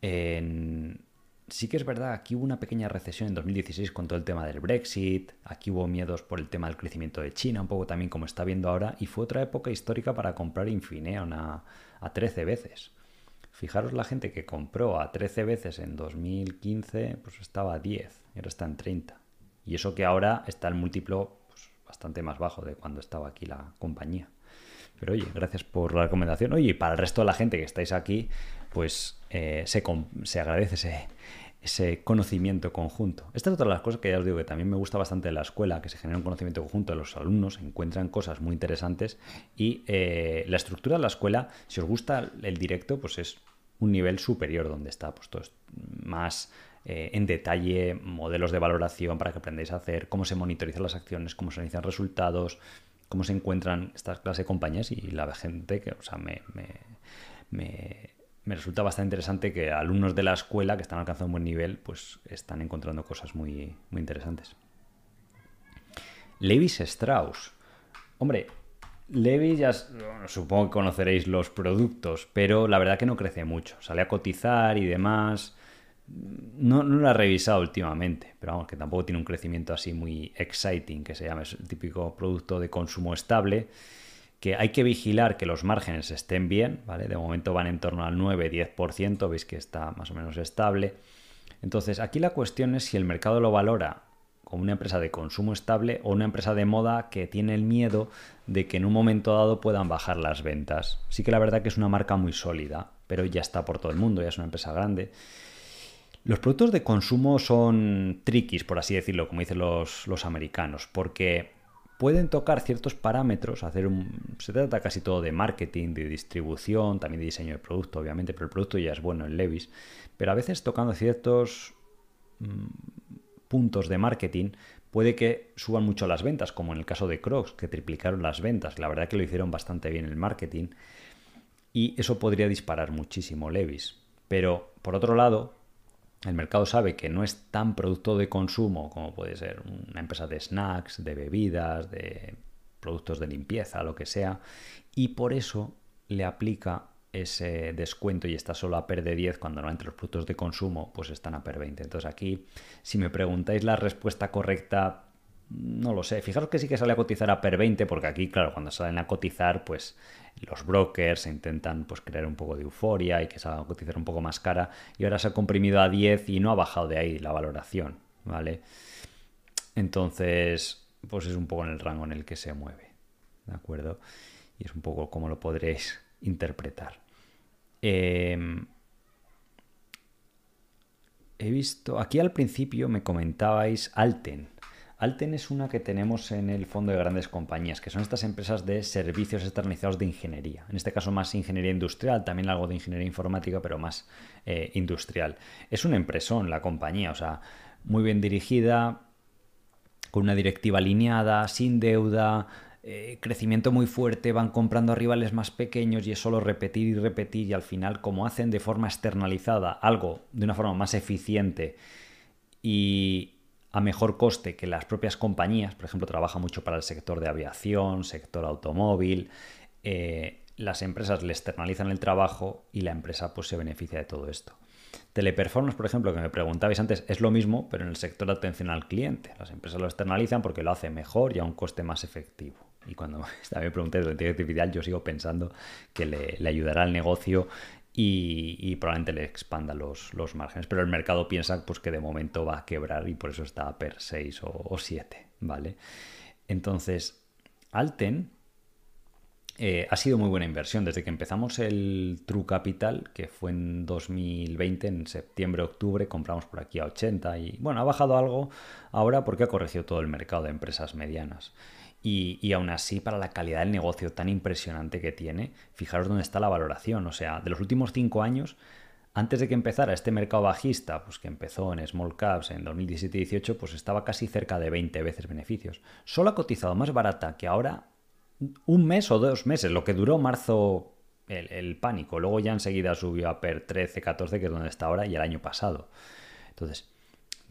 En, sí que es verdad, aquí hubo una pequeña recesión en 2016 con todo el tema del Brexit, aquí hubo miedos por el tema del crecimiento de China, un poco también como está viendo ahora, y fue otra época histórica para comprar Infineon a, a 13 veces. Fijaros la gente que compró a 13 veces en 2015, pues estaba a 10, y ahora está en 30. Y eso que ahora está el múltiplo pues, bastante más bajo de cuando estaba aquí la compañía. Pero oye, gracias por la recomendación. Oye, y para el resto de la gente que estáis aquí, pues eh, se, se, agradece ese, ese conocimiento conjunto. Esta es otra de las cosas que ya os digo que también me gusta bastante de la escuela, que se genera un conocimiento conjunto, los alumnos encuentran cosas muy interesantes y eh, la estructura de la escuela, si os gusta el directo, pues es un nivel superior donde está pues todo más eh, en detalle, modelos de valoración para que aprendáis a hacer, cómo se monitorizan las acciones, cómo se analizan resultados, cómo se encuentran estas clases de compañías y la gente que, o sea, me, me me resulta bastante interesante que alumnos de la escuela que están alcanzando un buen nivel, pues están encontrando cosas muy, muy interesantes. Levis Strauss. Hombre, Levis ya supongo que conoceréis los productos, pero la verdad que no crece mucho. Sale a cotizar y demás. No, no lo he revisado últimamente, pero vamos, que tampoco tiene un crecimiento así muy exciting, que se llama, el típico producto de consumo estable que hay que vigilar que los márgenes estén bien, ¿vale? De momento van en torno al 9-10%, veis que está más o menos estable. Entonces, aquí la cuestión es si el mercado lo valora como una empresa de consumo estable o una empresa de moda que tiene el miedo de que en un momento dado puedan bajar las ventas. Sí que la verdad que es una marca muy sólida, pero ya está por todo el mundo, ya es una empresa grande. Los productos de consumo son triquis, por así decirlo, como dicen los, los americanos, porque pueden tocar ciertos parámetros, hacer un, se trata casi todo de marketing, de distribución, también de diseño de producto, obviamente, pero el producto ya es bueno en Levis, pero a veces tocando ciertos mm, puntos de marketing puede que suban mucho las ventas, como en el caso de Crocs, que triplicaron las ventas, la verdad que lo hicieron bastante bien el marketing, y eso podría disparar muchísimo Levis. Pero, por otro lado, el mercado sabe que no es tan producto de consumo como puede ser una empresa de snacks, de bebidas, de productos de limpieza, lo que sea, y por eso le aplica ese descuento y está solo a PER de 10 cuando normalmente los productos de consumo pues están a PER 20. Entonces aquí, si me preguntáis la respuesta correcta, no lo sé. Fijaros que sí que sale a cotizar a PER 20 porque aquí, claro, cuando salen a cotizar, pues los brokers intentan pues, crear un poco de euforia y que salga a cotizar un poco más cara y ahora se ha comprimido a 10 y no ha bajado de ahí la valoración, ¿vale? Entonces, pues es un poco en el rango en el que se mueve, ¿de acuerdo? Y es un poco como lo podréis interpretar. Em, he visto, aquí al principio me comentabais Alten, Alten es una que tenemos en el fondo de grandes compañías, que son estas empresas de servicios externalizados de ingeniería. En este caso más ingeniería industrial, también algo de ingeniería informática, pero más eh, industrial. Es una empresón la compañía, o sea, muy bien dirigida, con una directiva alineada, sin deuda, eh, crecimiento muy fuerte, van comprando a rivales más pequeños y es solo repetir y repetir y al final como hacen de forma externalizada algo de una forma más eficiente y a mejor coste que las propias compañías, por ejemplo, trabaja mucho para el sector de aviación, sector automóvil, eh, las empresas le externalizan el trabajo y la empresa pues se beneficia de todo esto. Teleperformance, por ejemplo, que me preguntabais antes, es lo mismo, pero en el sector de atención al cliente. Las empresas lo externalizan porque lo hace mejor y a un coste más efectivo. Y cuando me pregunté de la inteligencia artificial, yo sigo pensando que le ayudará al negocio y, probablemente le expanda los, los, márgenes. Pero el mercado piensa pues, que de momento va a quebrar y por eso está per 6 o, 7, ¿vale? Entonces, Alten eh, ha sido muy buena inversión. Desde que empezamos el True Capital, que fue en 2020, en septiembre, octubre, compramos por aquí a 80 y bueno, ha bajado algo ahora porque ha corregido todo el mercado de empresas medianas. Y, aún así, para la calidad del negocio tan impresionante que tiene, fijaros dónde está la valoración. O sea, de los últimos cinco años, antes de que empezara este mercado bajista, pues que empezó en small caps en 2017-18, pues estaba casi cerca de 20 veces beneficios. Solo ha cotizado más barata que ahora un mes o dos meses, lo que duró marzo el, el pánico. Luego ya enseguida subió a PER 13, 14, que es donde está ahora, y el año pasado. Entonces,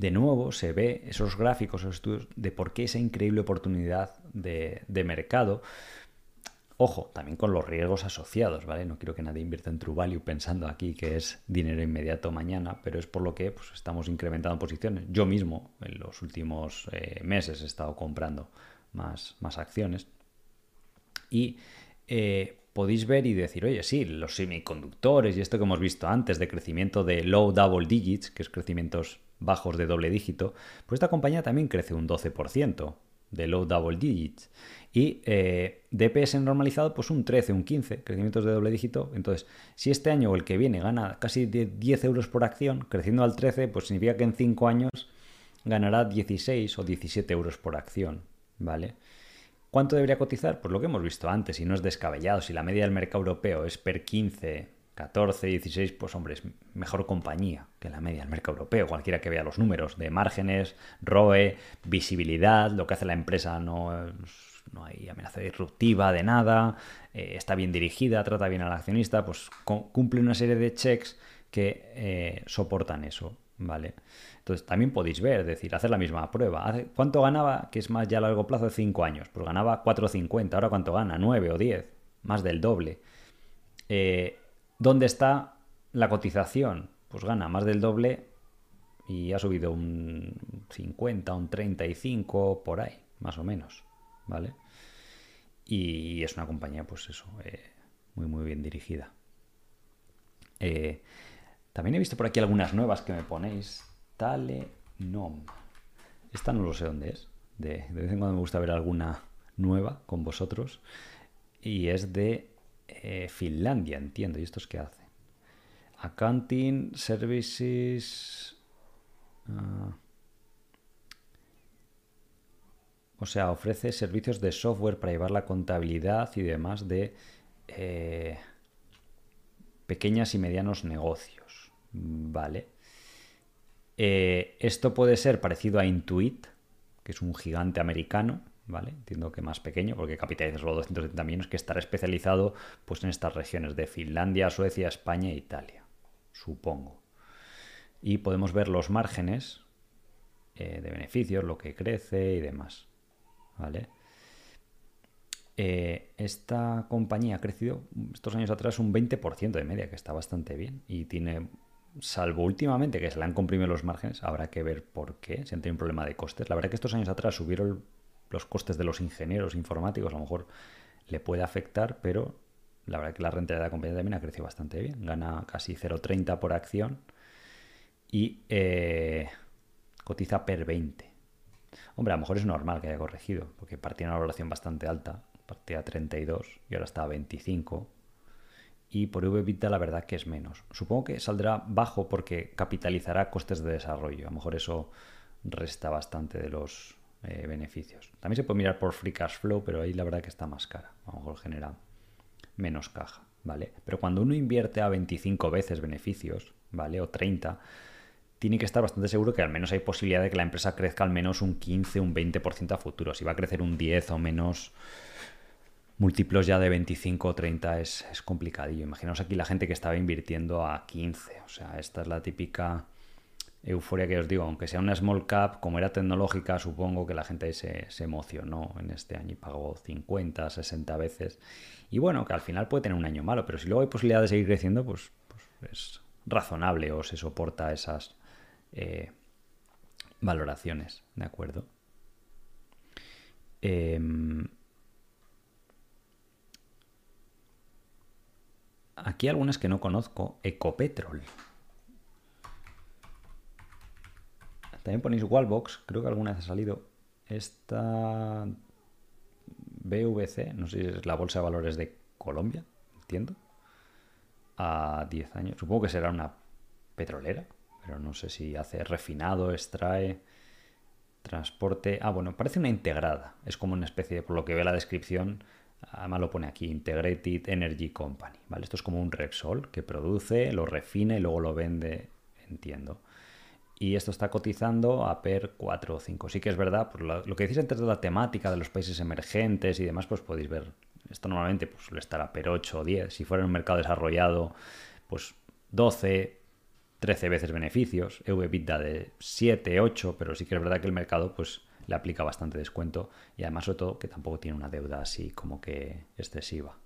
de nuevo se ve esos gráficos, esos estudios de por qué esa increíble oportunidad de, mercado. Ojo, también con los riesgos asociados, ¿vale? No quiero que nadie invierta en True Value pensando aquí que es dinero inmediato mañana, pero es por lo que pues, estamos incrementando posiciones. Yo mismo en los últimos eh, meses he estado comprando más, más acciones. Y eh, podéis ver y decir, oye, sí, los semiconductores y esto que hemos visto antes de crecimiento de low double digits, que es crecimientos bajos de doble dígito, pues esta compañía también crece un 12% de low double digits. Y eh, DPS normalizado, pues un 13, un 15, crecimientos de doble dígito. Entonces, si este año o el que viene gana casi 10 euros por acción, creciendo al 13, pues significa que en 5 años ganará 16 o 17 euros por acción, ¿vale? ¿Cuánto debería cotizar? Pues lo que hemos visto antes, y no es descabellado. Si la media del mercado europeo es per 15, 14, 16, pues hombre, es mejor compañía que la media del mercado europeo. Cualquiera que vea los números de márgenes, ROE, visibilidad, lo que hace la empresa no, no hay amenaza disruptiva de nada, eh, está bien dirigida, trata bien al accionista, pues cumple una serie de checks que eh, soportan eso, ¿vale? Entonces también podéis ver, es decir, hacer la misma prueba. ¿Cuánto ganaba, que es más ya a largo plazo de 5 años? Pues ganaba 4,50, ahora ¿cuánto gana? 9 o 10, más del doble. Eh, ¿Dónde está la cotización? Pues gana más del doble y ha subido un 50, un 35, por ahí, más o menos, ¿vale? Y es una compañía, pues eso, eh, muy, muy bien dirigida. Eh, también he visto por aquí algunas nuevas que me ponéis. Talenom. Esta no lo sé dónde es. De, de vez en cuando me gusta ver alguna nueva con vosotros. Y es de eh, Finlandia, entiendo. ¿Y estos qué hacen? Accounting Services. Ah. o sea, ofrece servicios de software para llevar la contabilidad y demás de eh, pequeñas y medianos negocios. Vale. Eh, esto puede ser parecido a Intuit, que es un gigante americano, ¿vale? Entiendo que más pequeño, porque capitaliza solo 230 millones, que estará especializado pues, en estas regiones de Finlandia, Suecia, España e Italia, supongo. Y podemos ver los márgenes eh, de beneficios, lo que crece y demás, ¿vale? Eh, esta compañía ha crecido estos años atrás un 20% de media, que está bastante bien, y tiene salvo últimamente que se le han comprimido los márgenes, habrá que ver por qué, si han tenido un problema de costes. La verdad que estos años atrás subieron los costes de los ingenieros informáticos a lo mejor le puede afectar, pero la verdad que la rentabilidad de la compañía también ha crecido bastante bien. Gana casi 0,30 por acción y eh, cotiza per 20. Hombre, a lo mejor es normal que haya corregido, porque partía una valoración bastante alta, partía a 32 y ahora está a 25. Y por EBITDA la verdad que es menos. Supongo que saldrá bajo porque capitalizará costes de desarrollo. A lo mejor eso resta bastante de los, eh, beneficios. También se puede mirar por free cash flow, pero ahí la verdad que está más cara. A lo mejor genera menos caja, ¿vale? Pero cuando uno invierte a 25 veces beneficios, ¿vale? O 30, tiene que estar bastante seguro que al menos hay posibilidad de que la empresa crezca al menos un 15, un 20% a futuro. Si va a crecer un 10 o menos múltiplos ya de 25 o 30 es, es complicadillo. Imaginaos aquí la gente que estaba invirtiendo a 15. O sea, esta es la típica euforia que os digo, aunque sea una small cap, como era tecnológica, supongo que la gente se, se emocionó en este año y pagó 50, 60 veces. Y bueno, que al final puede tener un año malo, pero si luego hay posibilidad de seguir creciendo, pues, pues es razonable o se soporta esas eh, valoraciones, ¿de acuerdo? Em, aquí algunas que no conozco. Ecopetrol. También ponéis Wallbox, creo que alguna vez ha salido. Esta BVC, no sé si es la bolsa de valores de Colombia, entiendo. A 10 años. Supongo que será una petrolera, pero no sé si hace refinado, extrae, transporte. Ah, bueno, parece una integrada. Es como una especie de, por lo que ve la descripción, además lo pone aquí, Integrated Energy Company. ¿vale? Esto es como un Repsol que produce, lo refina y luego lo vende, entiendo y esto está cotizando a PER 4 o 5. Sí que es verdad, por lo, que decís de la temática de los países emergentes y demás, pues podéis ver, esto normalmente pues, suele estar PER 8 o 10. Si fuera un mercado desarrollado, pues 12, 13 veces beneficios, EV-EBITDA de 7, 8, pero sí que es verdad que el mercado pues le aplica bastante descuento y además sobre todo que tampoco tiene una deuda así como que excesiva.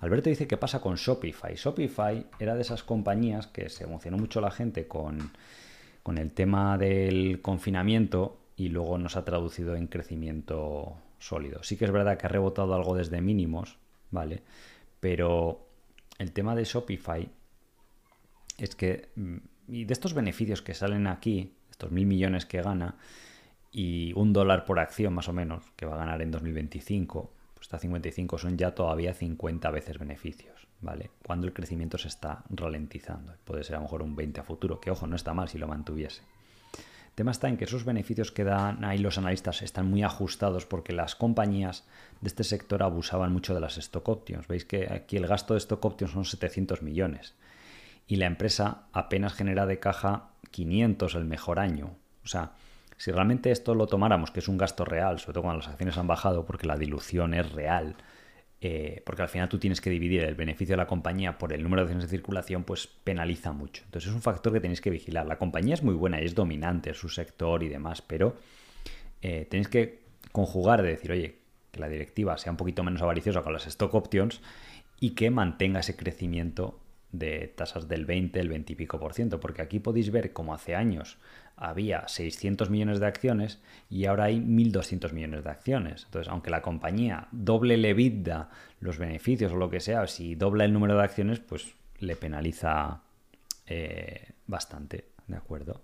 Alberto dice que pasa con Shopify. Shopify era de esas compañías que se emocionó mucho la gente con con el tema del confinamiento y luego nos ha traducido en crecimiento sólido. Sí que es verdad que ha rebotado algo desde mínimos, ¿vale? Pero el tema de Shopify es que, mm, y de estos beneficios que salen aquí, estos mil millones que gana, y un dólar por acción más o menos, que va a ganar en 2025, pues está 55, son ya todavía 50 veces beneficios. ¿Vale? Cuando el crecimiento se está ralentizando. Puede ser a lo mejor un 20 a futuro, que ojo, no está mal si lo mantuviese. El tema está en que esos beneficios que dan ahí los analistas están muy ajustados porque las compañías de este sector abusaban mucho de las stock options. Veis que aquí el gasto de stock options son 700 millones y la empresa apenas genera de caja 500 el mejor año. O sea, si realmente esto lo tomáramos, que es un gasto real, sobre todo cuando las acciones han bajado porque la dilución es real, eh, porque al final tú tienes que dividir el beneficio de la compañía por el número de acciones de circulación, pues penaliza mucho. Entonces es un factor que tenéis que vigilar. La compañía es muy buena y es dominante su sector y demás, pero eh, tenéis que conjugar de decir, oye, que la directiva sea un poquito menos avariciosa con las stock options y que mantenga ese crecimiento de tasas del 20, el 20 y pico por ciento, porque aquí podéis ver como hace años había 600 millones de acciones y ahora hay 1.200 millones de acciones. Entonces, aunque la compañía doble le vida los beneficios o lo que sea, si dobla el número de acciones, pues le penaliza eh, bastante, ¿de acuerdo?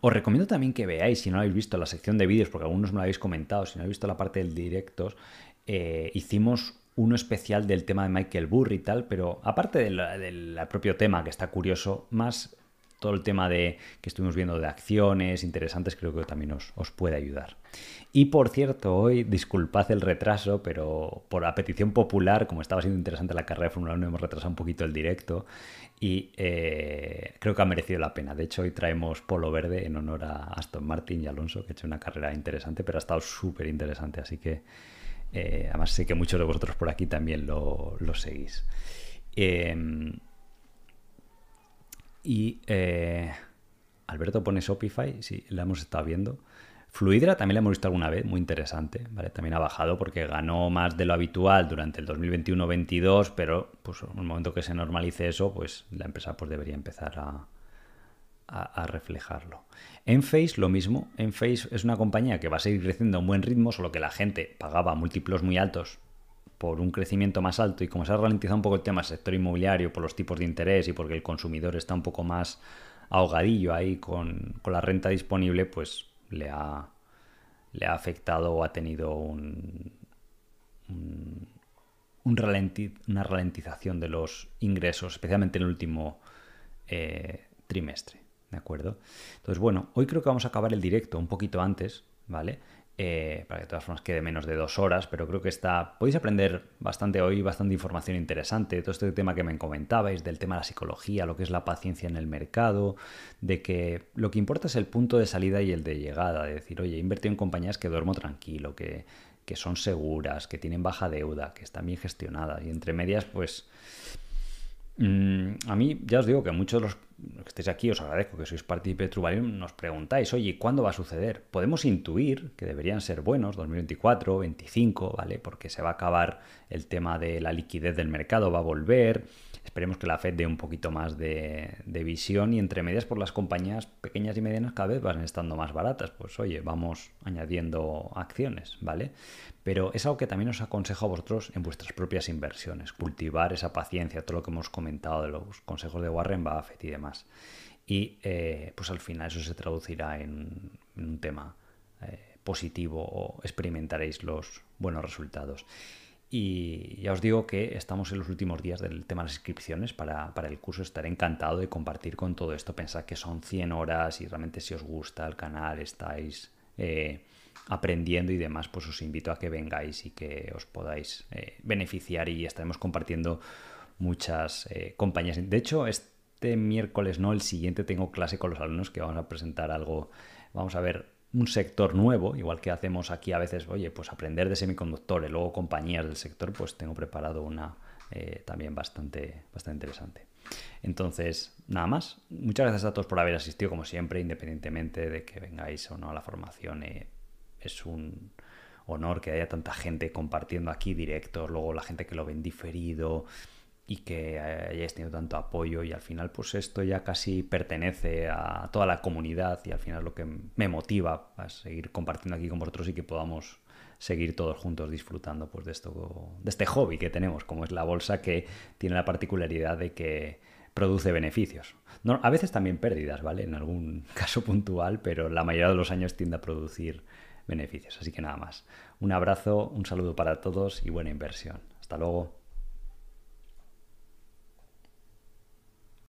os recomiendo también que veáis, si no habéis visto, la sección de vídeos, porque algunos me lo habéis comentado, si no habéis visto la parte del directos, eh, hicimos uno especial del tema de Michael Burry y tal, pero aparte del propio tema, que está curioso, más todo el tema de que estuvimos viendo de acciones interesantes, creo que también os, puede ayudar. Y por cierto, hoy, disculpad el retraso, pero por la petición popular, como estaba siendo interesante la carrera de Fórmula 1, hemos retrasado un poquito el directo y eh, creo que ha merecido la pena. De hecho, hoy traemos polo verde en honor a Aston Martin y Alonso, que ha hecho una carrera interesante, pero ha estado súper interesante, así que eh, además sé que muchos de vosotros por aquí también lo, seguís. Em, y eh, Alberto pone Shopify, sí, la hemos estado viendo. Fluidra también la hemos visto alguna vez, muy interesante, ¿vale? También ha bajado porque ganó más de lo habitual durante el 2021-22, pero pues en el momento que se normalice eso, pues la empresa pues debería empezar a, a, reflejarlo. En Face lo mismo, en Face es una compañía que va a seguir creciendo a un buen ritmo, solo que la gente pagaba múltiplos muy altos por un crecimiento más alto y como se ha ralentizado un poco el tema del sector inmobiliario por los tipos de interés y porque el consumidor está un poco más ahogadillo ahí con, la renta disponible, pues le ha, le ha afectado o ha tenido un, un, una ralentización de los ingresos, especialmente en el último eh, trimestre. ¿De acuerdo? Entonces, bueno, hoy creo que vamos a acabar el directo un poquito antes, ¿vale? Eh, para que de todas formas quede menos de dos horas, pero creo que está. Podéis aprender bastante hoy, bastante información interesante. Todo este tema que me comentabais, del tema de la psicología, lo que es la paciencia en el mercado, de que lo que importa es el punto de salida y el de llegada. De decir, oye, he invertido en compañías que duermo tranquilo, que, que son seguras, que tienen baja deuda, que están bien gestionadas. Y entre medias, pues. Mm, a mí ya os digo que muchos de los que estéis aquí, os agradezco que sois partícipe de Trubalium, nos preguntáis, oye, ¿cuándo va a suceder? Podemos intuir que deberían ser buenos, 2024, 2025, ¿vale? Porque se va a acabar el tema de la liquidez del mercado, va a volver, Esperemos que la Fed dé un poquito más de, visión y entre medias por las compañías pequeñas y medianas cada vez van estando más baratas. Pues oye, vamos añadiendo acciones, ¿vale? Pero es algo que también os aconsejo a vosotros en vuestras propias inversiones, cultivar esa paciencia, todo lo que hemos comentado de los consejos de Warren Buffett y demás. Y eh, pues al final eso se traducirá en, un tema eh, positivo o experimentaréis los buenos resultados. Y ya os digo que estamos en los últimos días del tema de las inscripciones para, el curso. Estaré encantado de compartir con todo esto. Pensad que son 100 horas y realmente si os gusta el canal, estáis eh, aprendiendo y demás, pues os invito a que vengáis y que os podáis eh, beneficiar y estaremos compartiendo muchas eh, compañías. De hecho, este miércoles, no, el siguiente tengo clase con los alumnos que vamos a presentar algo. Vamos a ver un sector nuevo, igual que hacemos aquí a veces, oye, pues aprender de semiconductores, luego compañías del sector, pues tengo preparado una eh, también bastante, bastante interesante. Entonces, nada más. Muchas gracias a todos por haber asistido, como siempre, independientemente de que vengáis o no a la formación. Es un honor que haya tanta gente compartiendo aquí directos, luego la gente que lo ven diferido y que hayáis tenido tanto apoyo y al final pues esto ya casi pertenece a toda la comunidad y al final lo que me motiva a seguir compartiendo aquí con vosotros y que podamos seguir todos juntos disfrutando pues de esto de este hobby que tenemos como es la bolsa que tiene la particularidad de que produce beneficios. A veces también pérdidas, ¿vale? En algún caso puntual, pero la mayoría de los años tiende a producir beneficios. Así que nada más. Un abrazo, un saludo para todos y buena inversión. Hasta luego.